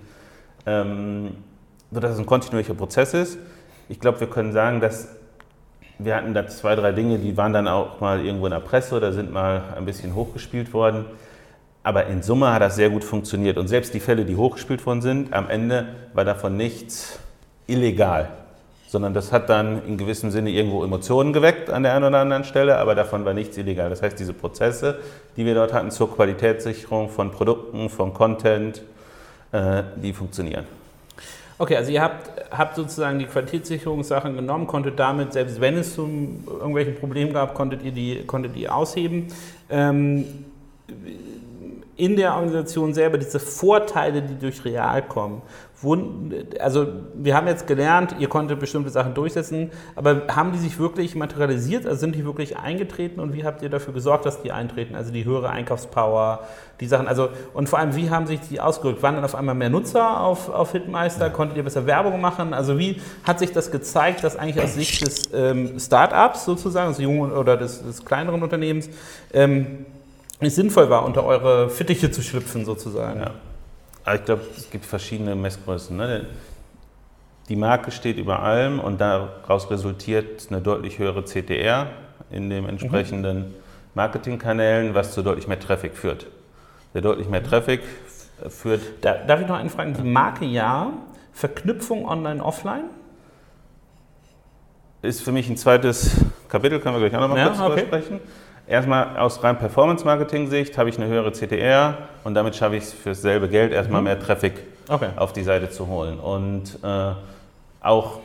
ähm, sodass es ein kontinuierlicher Prozess ist. Ich glaube, wir können sagen, dass wir hatten da zwei, drei Dinge, die waren dann auch mal irgendwo in der Presse oder sind mal ein bisschen hochgespielt worden. Aber in Summe hat das sehr gut funktioniert. Und selbst die Fälle, die hochgespielt worden sind, am Ende war davon nichts illegal. Sondern das hat dann in gewissem Sinne irgendwo Emotionen geweckt an der einen oder anderen Stelle, aber davon war nichts illegal. Das heißt, diese Prozesse, die wir dort hatten zur Qualitätssicherung von Produkten, von Content, äh, die funktionieren. Okay, also ihr habt, habt sozusagen die Qualitätssicherungssachen genommen, konntet damit, selbst wenn es zum irgendwelchen Problemen gab, konntet ihr die, konntet ihr ausheben. Ähm, in der Organisation selber diese Vorteile, die durch Real kommen, also wir haben jetzt gelernt, ihr konntet bestimmte Sachen durchsetzen, aber haben die sich wirklich materialisiert, also sind die wirklich eingetreten und wie habt ihr dafür gesorgt, dass die eintreten? Also die höhere Einkaufspower, die Sachen, also und vor allem, wie haben sich die ausgedrückt? Waren dann auf einmal mehr Nutzer auf, auf Hitmeister? Konntet ihr besser Werbung machen? Also wie hat sich das gezeigt, dass eigentlich aus Sicht des ähm, Start-ups sozusagen, des jungen oder des, des kleineren Unternehmens, ähm, es sinnvoll war, unter eure Fittiche zu schlüpfen sozusagen? Ja. Aber ich glaube, es gibt verschiedene Messgrößen. Ne? Die Marke steht über allem und daraus resultiert eine deutlich höhere CTR in den entsprechenden Marketingkanälen, was zu deutlich mehr Traffic führt. Der deutlich mehr Traffic führt Da, darf ich noch einen fragen? Die Marke ja, Verknüpfung online-offline? ist für mich ein zweites Kapitel, können wir gleich auch noch mal Ja, kurz drüber okay. sprechen. Erstmal aus rein Performance-Marketing-Sicht habe ich eine höhere CTR und damit schaffe ich es für dasselbe Geld erstmal mehr Traffic Okay. auf die Seite zu holen. Und äh, auch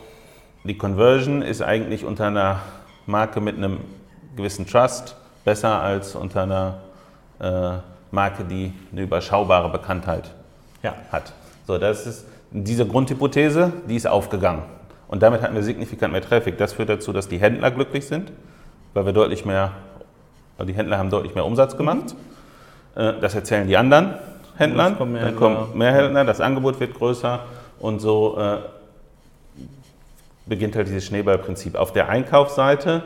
die Conversion ist eigentlich unter einer Marke mit einem gewissen Trust besser als unter einer äh, Marke, die eine überschaubare Bekanntheit Ja. hat. So, das ist diese Grundhypothese, die ist aufgegangen. Und damit hatten wir signifikant mehr Traffic. Das führt dazu, dass die Händler glücklich sind, weil wir deutlich mehr, die Händler haben deutlich mehr Umsatz gemacht. Äh, Das erzählen die anderen Händlern. Kommen mehr Dann Händler. kommen mehr Händler, das Angebot wird größer und so äh, beginnt halt dieses Schneeballprinzip. Auf der Einkaufsseite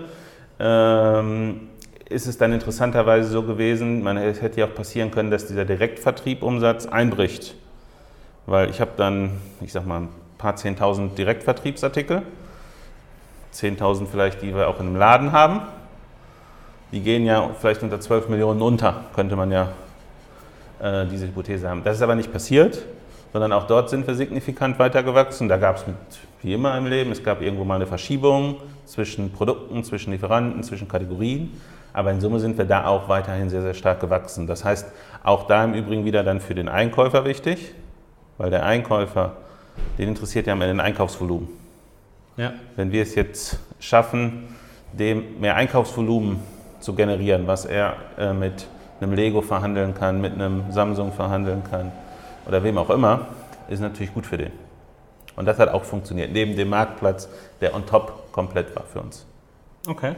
ähm, ist es dann interessanterweise so gewesen, man es hätte ja auch passieren können, dass dieser Direktvertriebumsatz einbricht. Weil ich habe dann, ich sag mal, ein paar 10.000 Direktvertriebsartikel, 10.000 vielleicht, die wir auch in einem Laden haben. Die gehen ja vielleicht unter 12 Millionen unter, könnte man ja äh, diese Hypothese haben. Das ist aber nicht passiert, sondern auch dort sind wir signifikant weitergewachsen. Da gab es wie immer im Leben, es gab irgendwo mal eine Verschiebung zwischen Produkten, zwischen Lieferanten, zwischen Kategorien. Aber in Summe sind wir da auch weiterhin sehr, sehr stark gewachsen. Das heißt, auch da im Übrigen wieder dann für den Einkäufer wichtig, weil der Einkäufer, den interessiert ja Ende ein Einkaufsvolumen. Ja. Wenn wir es jetzt schaffen, dem mehr Einkaufsvolumen zu generieren, was er äh, mit einem Lego verhandeln kann, mit einem Samsung verhandeln kann oder wem auch immer, ist natürlich gut für den. Und das hat auch funktioniert, neben dem Marktplatz, der on top komplett war für uns. Okay.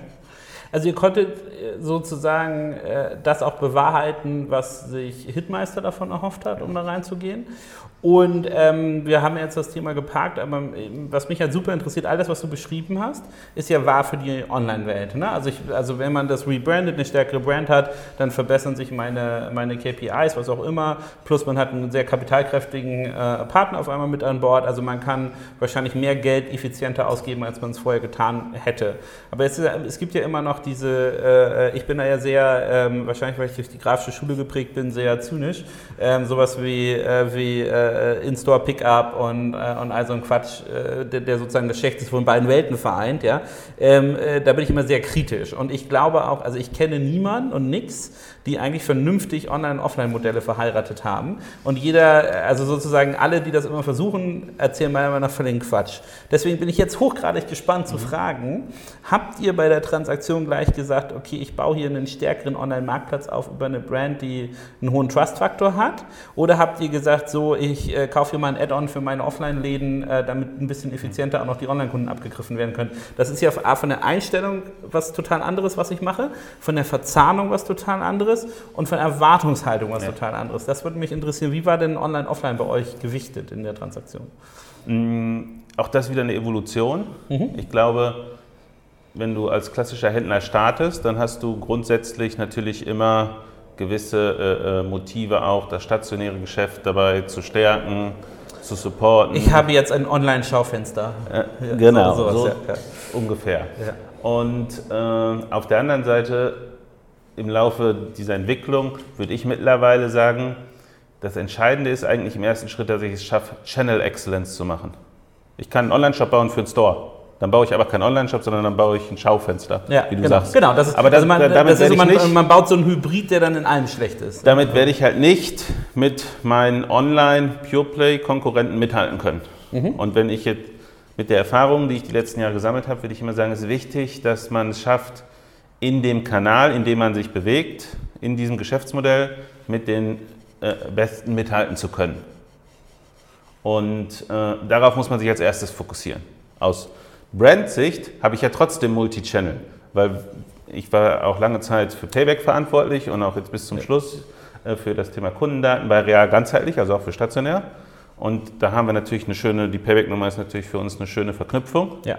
Also ihr konntet äh, sozusagen äh, das auch bewahrheiten, was sich Hitmeister davon erhofft hat, um da reinzugehen. Und ähm, wir haben jetzt das Thema geparkt, aber ähm, was mich halt super interessiert, all das, was du beschrieben hast, ist ja wahr für die Online-Welt. Ne? Also, also wenn man das rebrandet, eine stärkere Brand hat, dann verbessern sich meine, meine KPIs, was auch immer. Plus man hat einen sehr kapitalkräftigen äh, Partner auf einmal mit an Bord. Also man kann wahrscheinlich mehr Geld effizienter ausgeben, als man es vorher getan hätte. Aber es, ist, es gibt ja immer noch diese, äh, ich bin da ja sehr, ähm, wahrscheinlich weil ich durch die grafische Schule geprägt bin, sehr zynisch. Ähm, sowas wie, äh, wie äh, In-Store Pickup und, äh, und all so ein Quatsch, äh, der, der, sozusagen das Schlechteste von beiden Welten vereint. Ja? Ähm, äh, da bin ich immer sehr kritisch. Und ich glaube auch, also ich kenne niemanden und nichts, die eigentlich vernünftig Online- und Offline-Modelle verheiratet haben. Und jeder, also sozusagen alle, die das immer versuchen, erzählen meiner Meinung nach völligen Quatsch. Deswegen bin ich jetzt hochgradig gespannt zu mhm. fragen, habt ihr bei der Transaktion gleich gesagt, okay, ich baue hier einen stärkeren Online-Marktplatz auf über eine Brand, die einen hohen Trust-Faktor hat? Oder habt ihr gesagt, so, ich äh, kaufe hier mal ein Add-on für meine Offline-Läden, äh, damit ein bisschen effizienter auch noch die Online-Kunden abgegriffen werden können? Das ist ja von der Einstellung was total anderes, was ich mache, von der Verzahnung was total anderes und von Erwartungshaltung was ja. total anderes. Das würde mich interessieren. Wie war denn Online-Offline bei euch gewichtet in der Transaktion? Mm, auch das wieder eine Evolution. Mhm. Ich glaube, wenn du als klassischer Händler startest, dann hast du grundsätzlich natürlich immer gewisse äh, äh, Motive auch, das stationäre Geschäft dabei zu stärken, zu supporten. Ich habe jetzt ein Online-Schaufenster. Äh, ja, genau, so, so ja, ja. ungefähr. Und äh, auf der anderen Seite, im Laufe dieser Entwicklung, würde ich mittlerweile sagen, das Entscheidende ist eigentlich im ersten Schritt, dass ich es schaffe, Channel Excellence zu machen. Ich kann einen Online-Shop bauen für einen Store. Dann baue ich aber keinen Online-Shop, sondern dann baue ich ein Schaufenster, ja, wie du genau, sagst. Genau, das ist, aber das, also man, damit das ist so, man, nicht, man baut so einen Hybrid, der dann in allem schlecht ist. Damit werde ich halt nicht mit meinen Online-Pure-Play-Konkurrenten mithalten können. Mhm. Und wenn ich jetzt mit der Erfahrung, die ich die letzten Jahre gesammelt habe, würde ich immer sagen, es ist wichtig, dass man es schafft, in dem Kanal, in dem man sich bewegt, in diesem Geschäftsmodell mit den äh, Besten mithalten zu können. Und äh, darauf muss man sich als erstes fokussieren. Aus Brandsicht habe ich ja trotzdem Multi-Channel, weil ich war auch lange Zeit für Payback verantwortlich und auch jetzt bis zum Schluss äh, für das Thema Kundendaten bei Real ganzheitlich, also auch für stationär. Und da haben wir natürlich eine schöne, die Payback-Nummer ist natürlich für uns eine schöne Verknüpfung. Ja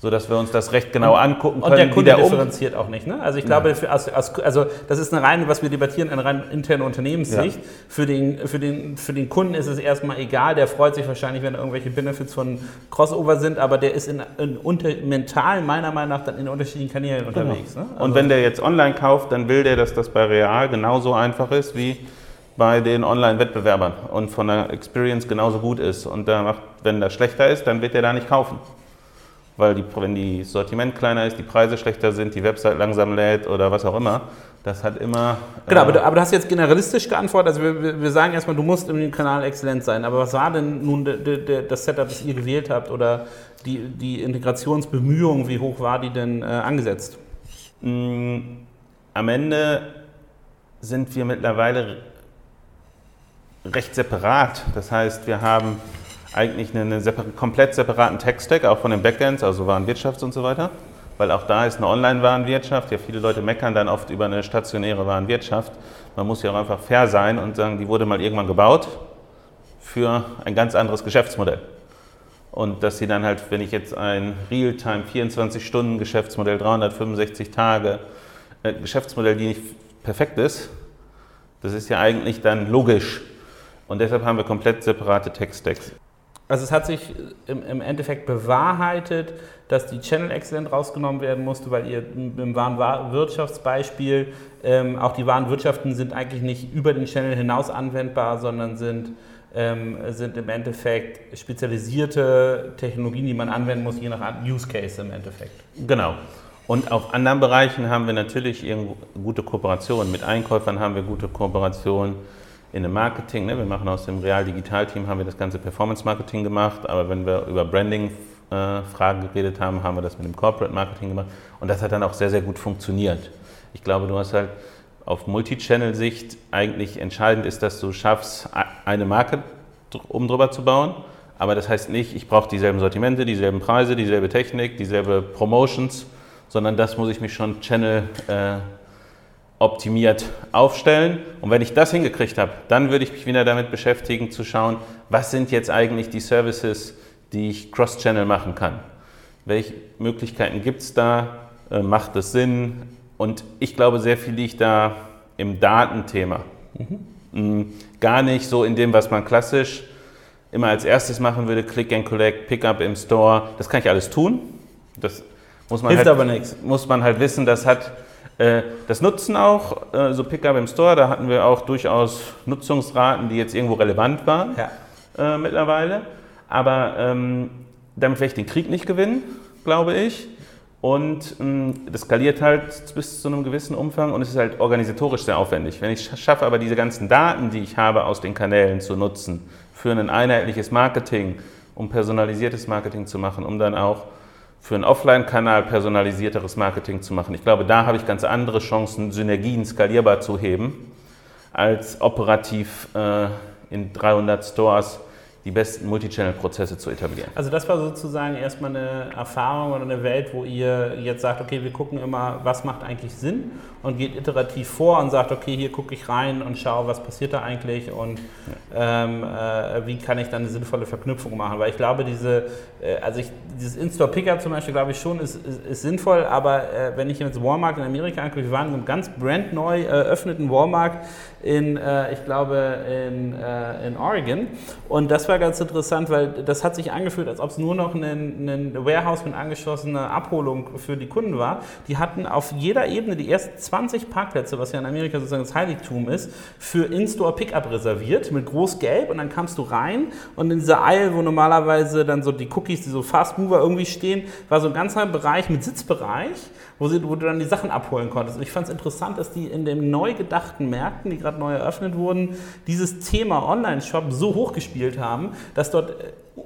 so dass wir uns das recht genau angucken können. Und der Kunde der differenziert auch nicht. Ne? Also ich glaube, als, also das ist eine rein, was wir debattieren, eine rein interne Unternehmenssicht. Ja. Für, den, für, den, für den Kunden ist es erstmal egal, der freut sich wahrscheinlich, wenn irgendwelche Benefits von Crossover sind, aber der ist in, in unter, mental meiner Meinung nach dann in unterschiedlichen Kanälen genau. unterwegs. Ne? Also Und wenn der jetzt online kauft, dann will der, dass das bei Real genauso einfach ist wie bei den Online-Wettbewerbern und von der Experience genauso gut ist. Und da macht, wenn das schlechter ist, dann wird er da nicht kaufen weil die, wenn die Sortiment kleiner ist, die Preise schlechter sind, die Website langsam lädt oder was auch immer, das hat immer. Genau, äh, aber, du, aber, du, hast jetzt generalistisch geantwortet. Also wir, wir sagen erstmal, du musst im Kanal exzellent sein. Aber was war denn nun de, de, das Setup, das ihr gewählt habt oder die, die Integrationsbemühungen, wie hoch war die denn äh, angesetzt? Mm, am Ende sind wir mittlerweile recht separat. Das heißt, wir haben eigentlich einen separ komplett separaten Tech-Stack, auch von den Backends, also Warenwirtschaft und so weiter. Weil auch da ist eine Online-Warenwirtschaft. Ja, viele Leute meckern dann oft über eine stationäre Warenwirtschaft. Man muss ja auch einfach fair sein und sagen, die wurde mal irgendwann gebaut für ein ganz anderes Geschäftsmodell. Und dass sie dann halt, wenn ich jetzt ein Realtime 24-Stunden-Geschäftsmodell, 365 Tage, äh, Geschäftsmodell, die nicht perfekt ist, das ist ja eigentlich dann logisch. Und deshalb haben wir komplett separate Tech-Stacks. Also es hat sich im, im, Endeffekt bewahrheitet, dass die Channel Excellent rausgenommen werden musste, weil ihr im Warenwirtschaftsbeispiel ähm, auch die Warenwirtschaften sind eigentlich nicht über den Channel hinaus anwendbar, sondern sind, ähm, sind im Endeffekt spezialisierte Technologien, die man anwenden muss, je nach Use Case im Endeffekt. Genau. Und auf anderen Bereichen haben wir natürlich gute Kooperationen. Mit Einkäufern haben wir gute Kooperationen in dem Marketing. Ne? Wir machen aus dem Real-Digital-Team haben wir das ganze Performance-Marketing gemacht, aber wenn wir über Branding-Fragen äh, geredet haben, haben wir das mit dem Corporate-Marketing gemacht und das hat dann auch sehr, sehr gut funktioniert. Ich glaube, du hast halt auf Multi-Channel-Sicht eigentlich entscheidend ist, dass du schaffst, eine Marke um drüber zu bauen, aber das heißt nicht, ich brauche dieselben Sortimente, dieselben Preise, dieselbe Technik, dieselbe Promotions, sondern das muss ich mich schon Channel äh, optimiert aufstellen. Und wenn ich das hingekriegt habe, dann würde ich mich wieder damit beschäftigen, zu schauen, was sind jetzt eigentlich die Services, die ich cross-channel machen kann. Welche Möglichkeiten gibt es da? Äh, macht es Sinn? Und ich glaube, sehr viel liegt da im Datenthema. Mhm. Gar nicht so in dem, was man klassisch immer als erstes machen würde, Click and Collect, Pickup im Store. Das kann ich alles tun. Das Muss man Hilft halt, aber nichts. Muss man halt wissen, das hat äh, das nutzen auch, äh, so Pickup im Store, da hatten wir auch durchaus Nutzungsraten, die jetzt irgendwo relevant waren ja. äh, mittlerweile. Aber ähm, damit werde ich den Krieg nicht gewinnen, glaube ich. Und ähm, das skaliert halt bis zu einem gewissen Umfang und es ist halt organisatorisch sehr aufwendig. Wenn ich schaffe, aber diese ganzen Daten, die ich habe aus den Kanälen zu nutzen, für ein einheitliches Marketing, um personalisiertes Marketing zu machen, um dann auch für einen Offline-Kanal personalisierteres Marketing zu machen. Ich glaube, da habe ich ganz andere Chancen, Synergien skalierbar zu heben, als operativ äh, in 300 Stores die besten Multichannel-Prozesse zu etablieren. Also das war sozusagen erstmal eine Erfahrung oder eine Welt, wo ihr jetzt sagt, okay, wir gucken immer, was macht eigentlich Sinn und geht iterativ vor und sagt, okay, hier gucke ich rein und schaue, was passiert da eigentlich und ja. ähm, äh, wie kann ich dann eine sinnvolle Verknüpfung machen. Weil ich glaube, diese, äh, also ich, dieses In-Store Pickup zum Beispiel, glaube ich schon, ist, ist, ist sinnvoll, aber äh, wenn ich jetzt Walmart in Amerika angucke, wir waren in einem ganz brandneu eröffneten Walmart in, äh, ich glaube, in, äh, in Oregon und das war ganz interessant, weil das hat sich angefühlt, als ob es nur noch ein, ein Warehouse mit angeschlossener Abholung für die Kunden war. Die hatten auf jeder Ebene die ersten 20 Parkplätze, was ja in Amerika sozusagen das Heiligtum ist, für In-Store Pickup reserviert mit groß gelb und dann kamst du rein und in dieser Aisle, wo normalerweise dann so die Cookies, die so Fast Mover irgendwie stehen, war so ein ganzer Bereich mit Sitzbereich, wo, sie, wo du dann die Sachen abholen konntest. Und ich fand es interessant, dass die in den neu gedachten Märkten, die gerade neu eröffnet wurden, dieses Thema Online-Shop so hochgespielt haben, dass dort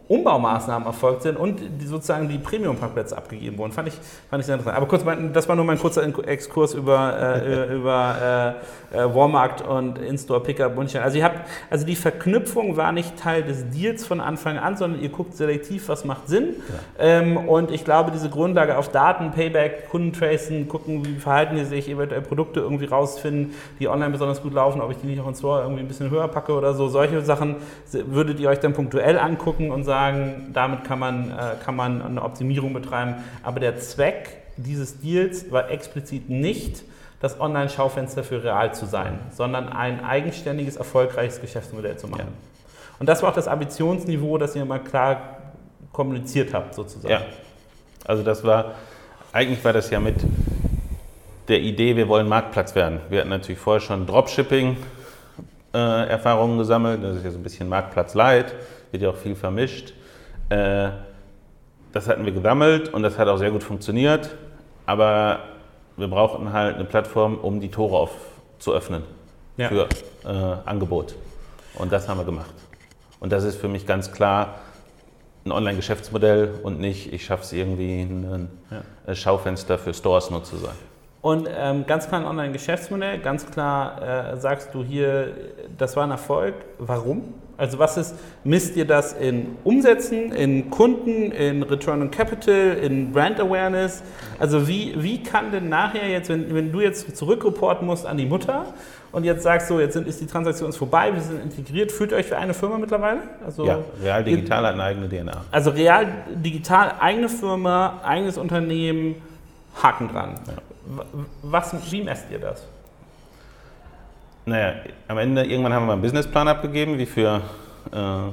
Umbaumaßnahmen erfolgt sind und die sozusagen die Premium-Parkplätze abgegeben wurden. Fand ich, fand ich sehr interessant. Aber kurz, das war nur mein kurzer Exkurs über, äh, über äh, äh, Walmart und In-Store Pickup München. Also, ihr habt, also die Verknüpfung war nicht Teil des Deals von Anfang an, sondern ihr guckt selektiv, was macht Sinn. Ja. Ähm, und ich glaube, diese Grundlage auf Daten, Payback, Kundentracen, gucken, wie verhalten die sich, eventuell Produkte irgendwie rausfinden, die online besonders gut laufen, ob ich die nicht auch in Store irgendwie ein bisschen höher packe oder so. Solche Sachen würdet ihr euch dann punktuell angucken und sagen, damit kann man, äh, kann man eine Optimierung betreiben. Aber der Zweck dieses Deals war explizit nicht, das Online-Schaufenster für real zu sein, sondern ein eigenständiges, erfolgreiches Geschäftsmodell zu machen. Ja. Und das war auch das Ambitionsniveau, das ihr mal klar kommuniziert habt, sozusagen. Ja, also das war, eigentlich war das ja mit der Idee, wir wollen Marktplatz werden. Wir hatten natürlich vorher schon Dropshipping-Erfahrungen äh, gesammelt, das ist ja so ein bisschen Marktplatz Light wird ja auch viel vermischt. Äh, das hatten wir gesammelt und das hat auch sehr gut funktioniert, aber wir brauchten halt eine Plattform, um die Tore auf, zu öffnen ja. für äh, Angebot. Und das haben wir gemacht. Und das ist für mich ganz klar ein Online-Geschäftsmodell und nicht, ich schaffe es irgendwie, ein ja. Schaufenster für Stores nur zu sein. Und ähm, ganz klar ein Online-Geschäftsmodell, ganz klar äh, sagst du hier, das war ein Erfolg. Warum? Also was ist, misst ihr das in Umsätzen, in Kunden, in Return on Capital, in Brand Awareness? Also wie, wie kann denn nachher jetzt, wenn, wenn du jetzt zurückreporten musst an die Mutter und jetzt sagst so, jetzt sind, ist die Transaktion vorbei, wir sind integriert, fühlt euch für eine Firma mittlerweile? Also, ja, Real Digital hat eine eigene DNA. Also Real Digital, eigene Firma, eigenes Unternehmen, Haken dran. Ja. Was, wie messt ihr das? Naja, am Ende, irgendwann haben wir einen Businessplan abgegeben, wie für äh,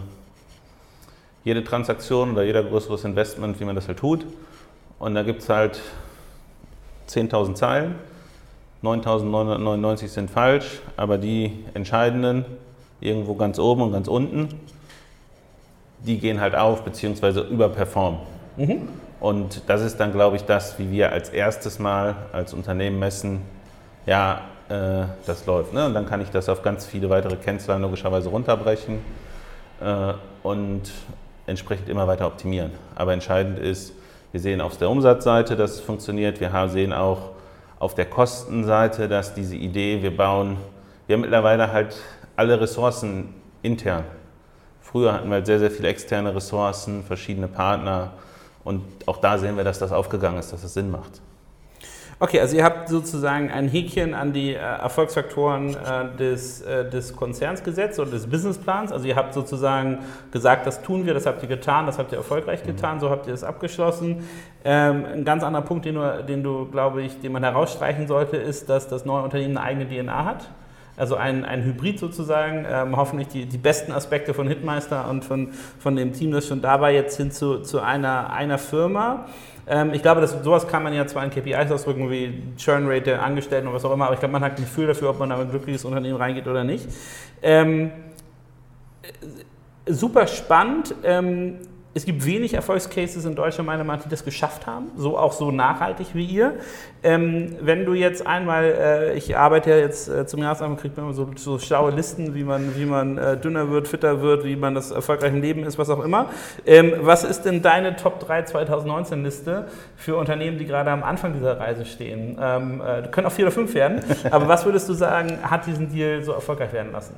jede Transaktion oder jeder größeres Investment, wie man das halt tut. Und da gibt es halt 10.000 Zeilen, 9.999 sind falsch, aber die entscheidenden, irgendwo ganz oben und ganz unten, die gehen halt auf bzw. überperformen. Mhm. Und das ist dann, glaube ich, das, wie wir als erstes Mal als Unternehmen messen, ja, äh, das läuft. Ne? Und dann kann ich das auf ganz viele weitere Kennzahlen logischerweise runterbrechen äh, und entsprechend immer weiter optimieren. Aber entscheidend ist, wir sehen auf der Umsatzseite, dass es funktioniert. Wir sehen auch auf der Kostenseite, dass diese Idee, wir bauen, wir haben mittlerweile halt alle Ressourcen intern. Früher hatten wir halt sehr, sehr viele externe Ressourcen, verschiedene Partner. Und auch da sehen wir, dass das aufgegangen ist, dass es Sinn macht. Okay, also ihr habt sozusagen ein Häkchen an die äh, Erfolgsfaktoren äh, des, äh, des Konzerns gesetzt oder des Businessplans. Also ihr habt sozusagen gesagt, das tun wir, das habt ihr getan, das habt ihr erfolgreich getan, so habt ihr es abgeschlossen. Ähm, ein ganz anderer Punkt, den du, den du, glaube ich, den man herausstreichen sollte, ist, dass das neue Unternehmen eine eigene DNA hat. Also ein, ein Hybrid sozusagen, ähm, hoffentlich die, die besten Aspekte von Hitmeister und von, von dem Team, das schon da war, jetzt hin zu, zu einer, einer Firma. Ähm, ich glaube, dass, sowas kann man ja zwar in KPIs ausdrücken, wie Churn Rate der Angestellten oder was auch immer, aber ich glaube, man hat ein Gefühl dafür, ob man da in ein glückliches Unternehmen reingeht oder nicht. Ähm, super spannend. Ähm, es gibt wenig Erfolgscases in Deutschland, meiner Meinung nach, die das geschafft haben, so auch so nachhaltig wie ihr. Ähm, wenn du jetzt einmal, äh, ich arbeite ja jetzt äh, zum Jahresabend, kriegt man immer so, so schlaue Listen, wie man, wie man äh, dünner wird, fitter wird, wie man das erfolgreich im Leben ist, was auch immer. Ähm, was ist denn deine Top 3 2019 Liste für Unternehmen, die gerade am Anfang dieser Reise stehen? Ähm, äh, können auch vier oder fünf werden, aber was würdest du sagen, hat diesen Deal so erfolgreich werden lassen?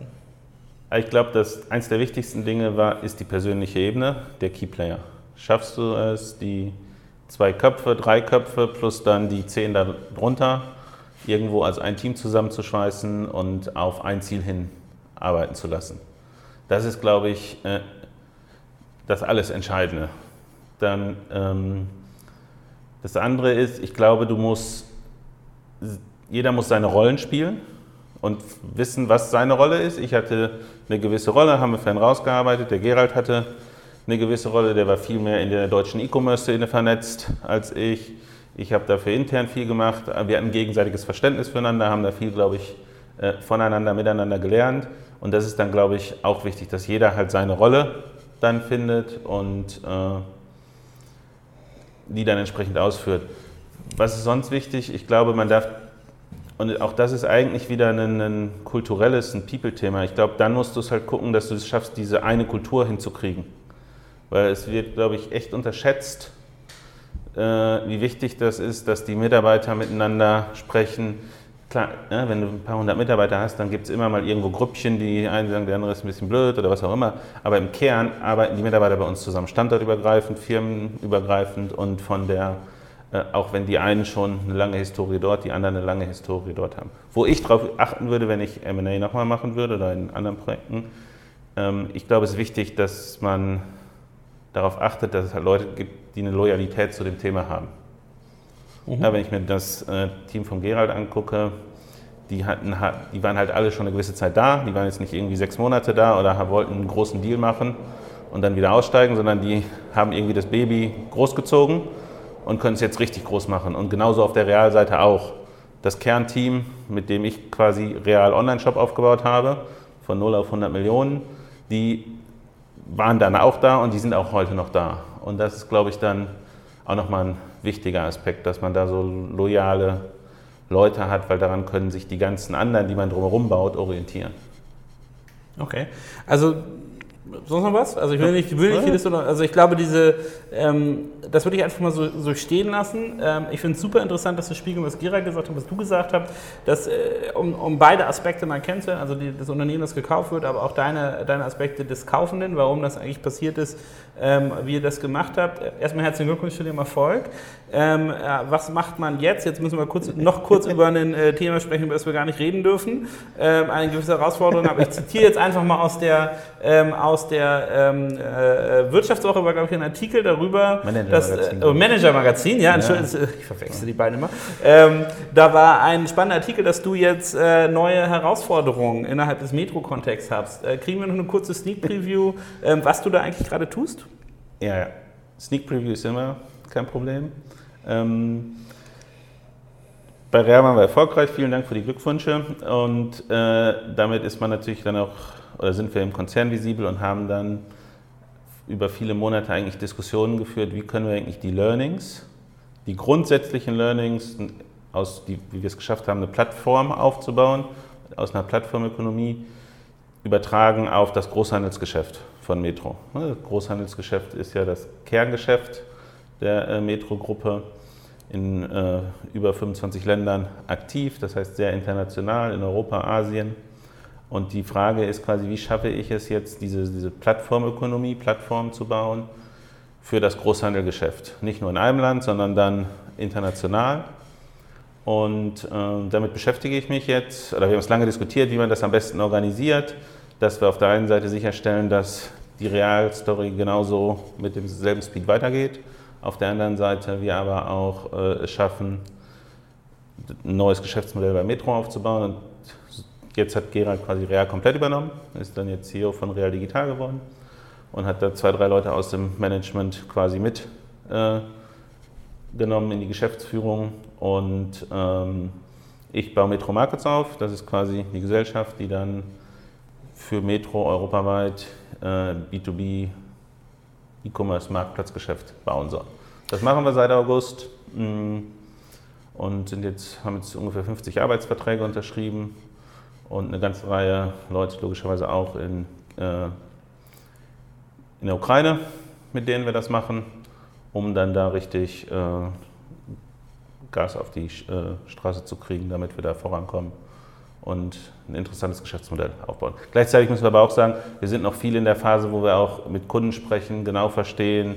Ich glaube, dass eins der wichtigsten Dinge war, ist die persönliche Ebene, der Keyplayer. Schaffst du es, die zwei Köpfe, drei Köpfe plus dann die zehn darunter irgendwo als ein Team zusammenzuschweißen und auf ein Ziel hin arbeiten zu lassen? Das ist, glaube ich, äh, das alles Entscheidende. Dann ähm, das andere ist, ich glaube, du musst, jeder muss seine Rollen spielen und wissen, was seine Rolle ist. Ich hatte eine gewisse Rolle, haben wir vorhin rausgearbeitet. Der Gerald hatte eine gewisse Rolle, der war viel mehr in der deutschen E-Commerce-Szene vernetzt als ich. Ich habe dafür intern viel gemacht. Wir hatten gegenseitiges Verständnis füreinander, haben da viel, glaube ich, äh, voneinander, miteinander gelernt. Und das ist dann, glaube ich, auch wichtig, dass jeder halt seine Rolle dann findet und äh, die dann entsprechend ausführt. Was ist sonst wichtig? Ich glaube, man darf und auch das ist eigentlich wieder ein, ein kulturelles, ein People-Thema. Ich glaube, dann musst du es halt gucken, dass du es schaffst, diese eine Kultur hinzukriegen. Weil es wird, glaube ich, echt unterschätzt, äh, wie wichtig das ist, dass die Mitarbeiter miteinander sprechen. Klar, ne, wenn du ein paar hundert Mitarbeiter hast, dann gibt es immer mal irgendwo Grüppchen, die einen sagen, der andere ist ein bisschen blöd oder was auch immer. Aber im Kern arbeiten die Mitarbeiter bei uns zusammen, standortübergreifend, firmenübergreifend und von der auch wenn die einen schon eine lange Historie dort, die anderen eine lange Historie dort haben. Wo ich darauf achten würde, wenn ich MA nochmal machen würde oder in anderen Projekten, ähm, ich glaube, es ist wichtig, dass man darauf achtet, dass es halt Leute gibt, die eine Loyalität zu dem Thema haben. Mhm. Ja, wenn ich mir das äh, Team von Gerald angucke, die, hatten, die waren halt alle schon eine gewisse Zeit da, die waren jetzt nicht irgendwie sechs Monate da oder wollten einen großen Deal machen und dann wieder aussteigen, sondern die haben irgendwie das Baby großgezogen und können es jetzt richtig groß machen. Und genauso auf der Realseite auch. Das Kernteam, mit dem ich quasi Real Online-Shop aufgebaut habe, von 0 auf 100 Millionen, die waren dann auch da und die sind auch heute noch da. Und das ist, glaube ich, dann auch nochmal ein wichtiger Aspekt, dass man da so loyale Leute hat, weil daran können sich die ganzen anderen, die man drumherum baut, orientieren. Okay, also sonst noch was? Also ich will nicht, will nicht vieles, also ich glaube, diese, ähm, das würde ich einfach mal so, so stehen lassen. Ähm, ich finde es super interessant, dass du spiegeln, was Gira gesagt hat, was du gesagt hast, dass, äh, um, um beide Aspekte mal kennenzulernen, also die, das Unternehmen, das gekauft wird, aber auch deine, deine Aspekte des Kaufenden, warum das eigentlich passiert ist, ähm, wie ihr das gemacht habt. Erstmal herzlichen Glückwunsch zu dem Erfolg. Ähm, äh, was macht man jetzt? Jetzt müssen wir kurz, noch kurz über ein äh, Thema sprechen, über das wir gar nicht reden dürfen. Ähm, eine gewisse Herausforderung, aber ich zitiere jetzt einfach mal aus der, ähm, aus der ähm, äh, Wirtschaftswoche, war glaube ich ein Artikel darüber, Manager-Magazin, äh, Manager ja, Entschuldigung, ich verwechsel die beiden immer. Ähm, da war ein spannender Artikel, dass du jetzt äh, neue Herausforderungen innerhalb des Metro-Kontexts hast. Äh, kriegen wir noch eine kurze Sneak Preview, was du da eigentlich gerade tust? Ja. Sneak Preview ist immer kein Problem. Ähm, bei Real waren wir erfolgreich, vielen Dank für die Glückwünsche. Und äh, damit ist man natürlich dann auch, oder sind wir im Konzern visibel und haben dann über viele Monate eigentlich Diskussionen geführt, wie können wir eigentlich die Learnings, die grundsätzlichen Learnings, aus, die, wie wir es geschafft haben, eine Plattform aufzubauen, aus einer Plattformökonomie, übertragen auf das Großhandelsgeschäft von Metro. Das Großhandelsgeschäft ist ja das Kerngeschäft der äh, Metro-Gruppe in äh, über 25 Ländern aktiv, das heißt sehr international in Europa, Asien. Und die Frage ist quasi, wie schaffe ich es jetzt, diese, diese Plattformökonomie, Plattform zu bauen für das Großhandelgeschäft. Nicht nur in einem Land, sondern dann international. Und äh, damit beschäftige ich mich jetzt, oder wir haben es lange diskutiert, wie man das am besten organisiert, dass wir auf der einen Seite sicherstellen, dass die Realstory genauso mit demselben Speed weitergeht auf der anderen Seite wir aber auch äh, es schaffen, ein neues Geschäftsmodell bei Metro aufzubauen. Und jetzt hat Gerald quasi Real komplett übernommen, ist dann jetzt CEO von Real Digital geworden und hat da zwei, drei Leute aus dem Management quasi mitgenommen äh, in die Geschäftsführung. Und ähm, ich baue Metro Markets auf, das ist quasi die Gesellschaft, die dann für Metro europaweit äh, B2B E-Commerce Marktplatzgeschäft bauen soll. Das machen wir seit August mm, und sind jetzt, haben jetzt ungefähr 50 Arbeitsverträge unterschrieben und eine ganze Reihe Leute logischerweise auch in, äh, in der Ukraine, mit denen wir das machen, um dann da richtig äh, Gas auf die äh, Straße zu kriegen, damit wir da vorankommen und ein interessantes Geschäftsmodell aufbauen. Gleichzeitig müssen wir aber auch sagen, wir sind noch viel in der Phase, wo wir auch mit Kunden sprechen, genau verstehen,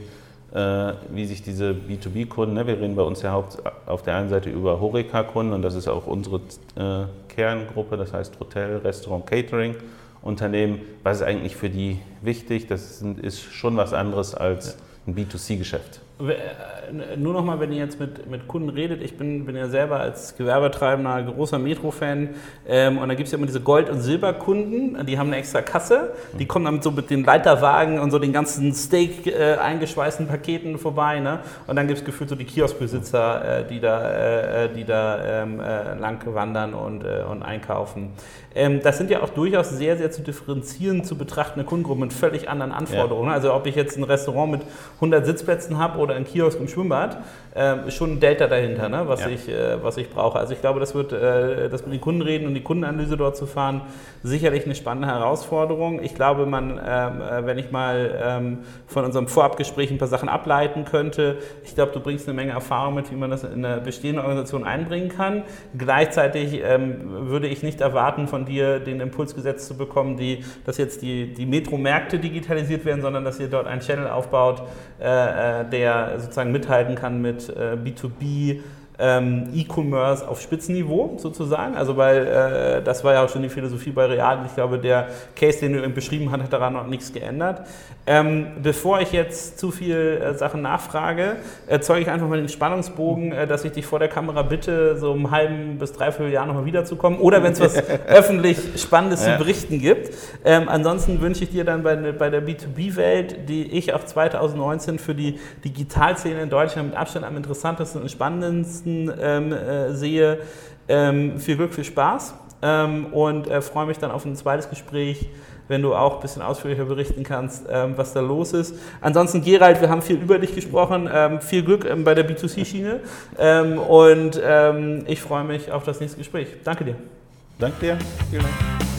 äh, wie sich diese B2B-Kunden, ne, wir reden bei uns ja haupt, auf der einen Seite über Horeca-Kunden und das ist auch unsere äh, Kerngruppe, das heißt Hotel, Restaurant, Catering. Unternehmen, was ist eigentlich für die wichtig? Das ist schon was anderes als ein B2C-Geschäft. Äh, nur nochmal, wenn ihr jetzt mit, mit Kunden redet, ich bin, bin ja selber als Gewerbetreibender großer Metro-Fan ähm, und da gibt es ja immer diese Gold- und Silberkunden, die haben eine extra Kasse, die kommen dann so mit den Leiterwagen und so den ganzen Steak äh, eingeschweißten Paketen vorbei ne? und dann gibt es gefühlt so die Kioskbesitzer, äh, die da, äh, äh die da ähm, äh, lang wandern und, und einkaufen. Ähm, das sind ja auch durchaus sehr, sehr zu differenzieren, zu betrachtende Kundengruppen mit völlig anderen Anforderungen. Ja. Also ob ich jetzt ein Restaurant mit 100 Sitzplätzen habe oder ein Kiosk im Schwimmbad, äh, schon ein Delta dahinter, ne, was, ja. ich, äh, was ich brauche. Also ich glaube, das wird, äh, das mit den Kunden reden und die Kundenanalyse dort zu fahren, sicherlich eine spannende Herausforderung. Ich glaube, man, ähm, äh, wenn ich mal ähm, von unserem Vorabgespräch ein paar Sachen ableiten könnte, ich glaube, du bringst eine Menge Erfahrung mit, wie man das in eine bestehende Organisation einbringen kann. Gleichzeitig ähm, würde ich nicht erwarten, von dir den Impuls gesetzt zu bekommen, die, dass jetzt die, die Metro-Märkte digitalisiert werden, sondern dass ihr dort einen Channel aufbaut, äh, äh, der sozusagen mithalten kann mit äh, B2B ähm, E-Commerce auf Spitzenniveau sozusagen. Also weil äh, das war ja auch schon die Philosophie bei Real. Ich glaube, der Case, den du beschrieben hast, hat daran noch nichts geändert. Ähm, bevor ich jetzt zu viel äh, Sachen nachfrage, erzeuge ich einfach mal den Spannungsbogen, äh, dass ich dich vor der Kamera bitte, so um halben bis dreiviertel Jahr nochmal wiederzukommen. Oder wenn es was öffentlich Spannendes ja. zu berichten gibt. Ähm, ansonsten wünsche ich dir dann bei, bei der B2B-Welt, die ich auch 2019 für die Digitalszene in Deutschland mit Abstand am interessantesten und spannendsten nächsten ähm, äh, sehe. Ähm, viel Glück, viel Spaß ähm, und äh, freue mich dann auf ein zweites Gespräch, wenn du auch ein bisschen ausführlicher berichten kannst, ähm, was da los ist. Ansonsten, Gerald, wir haben viel über dich gesprochen. Ähm, viel Glück ähm, bei der B2C-Schiene und ich freue mich auf das nächste Gespräch. Danke dir. Danke dir. Vielen Dank.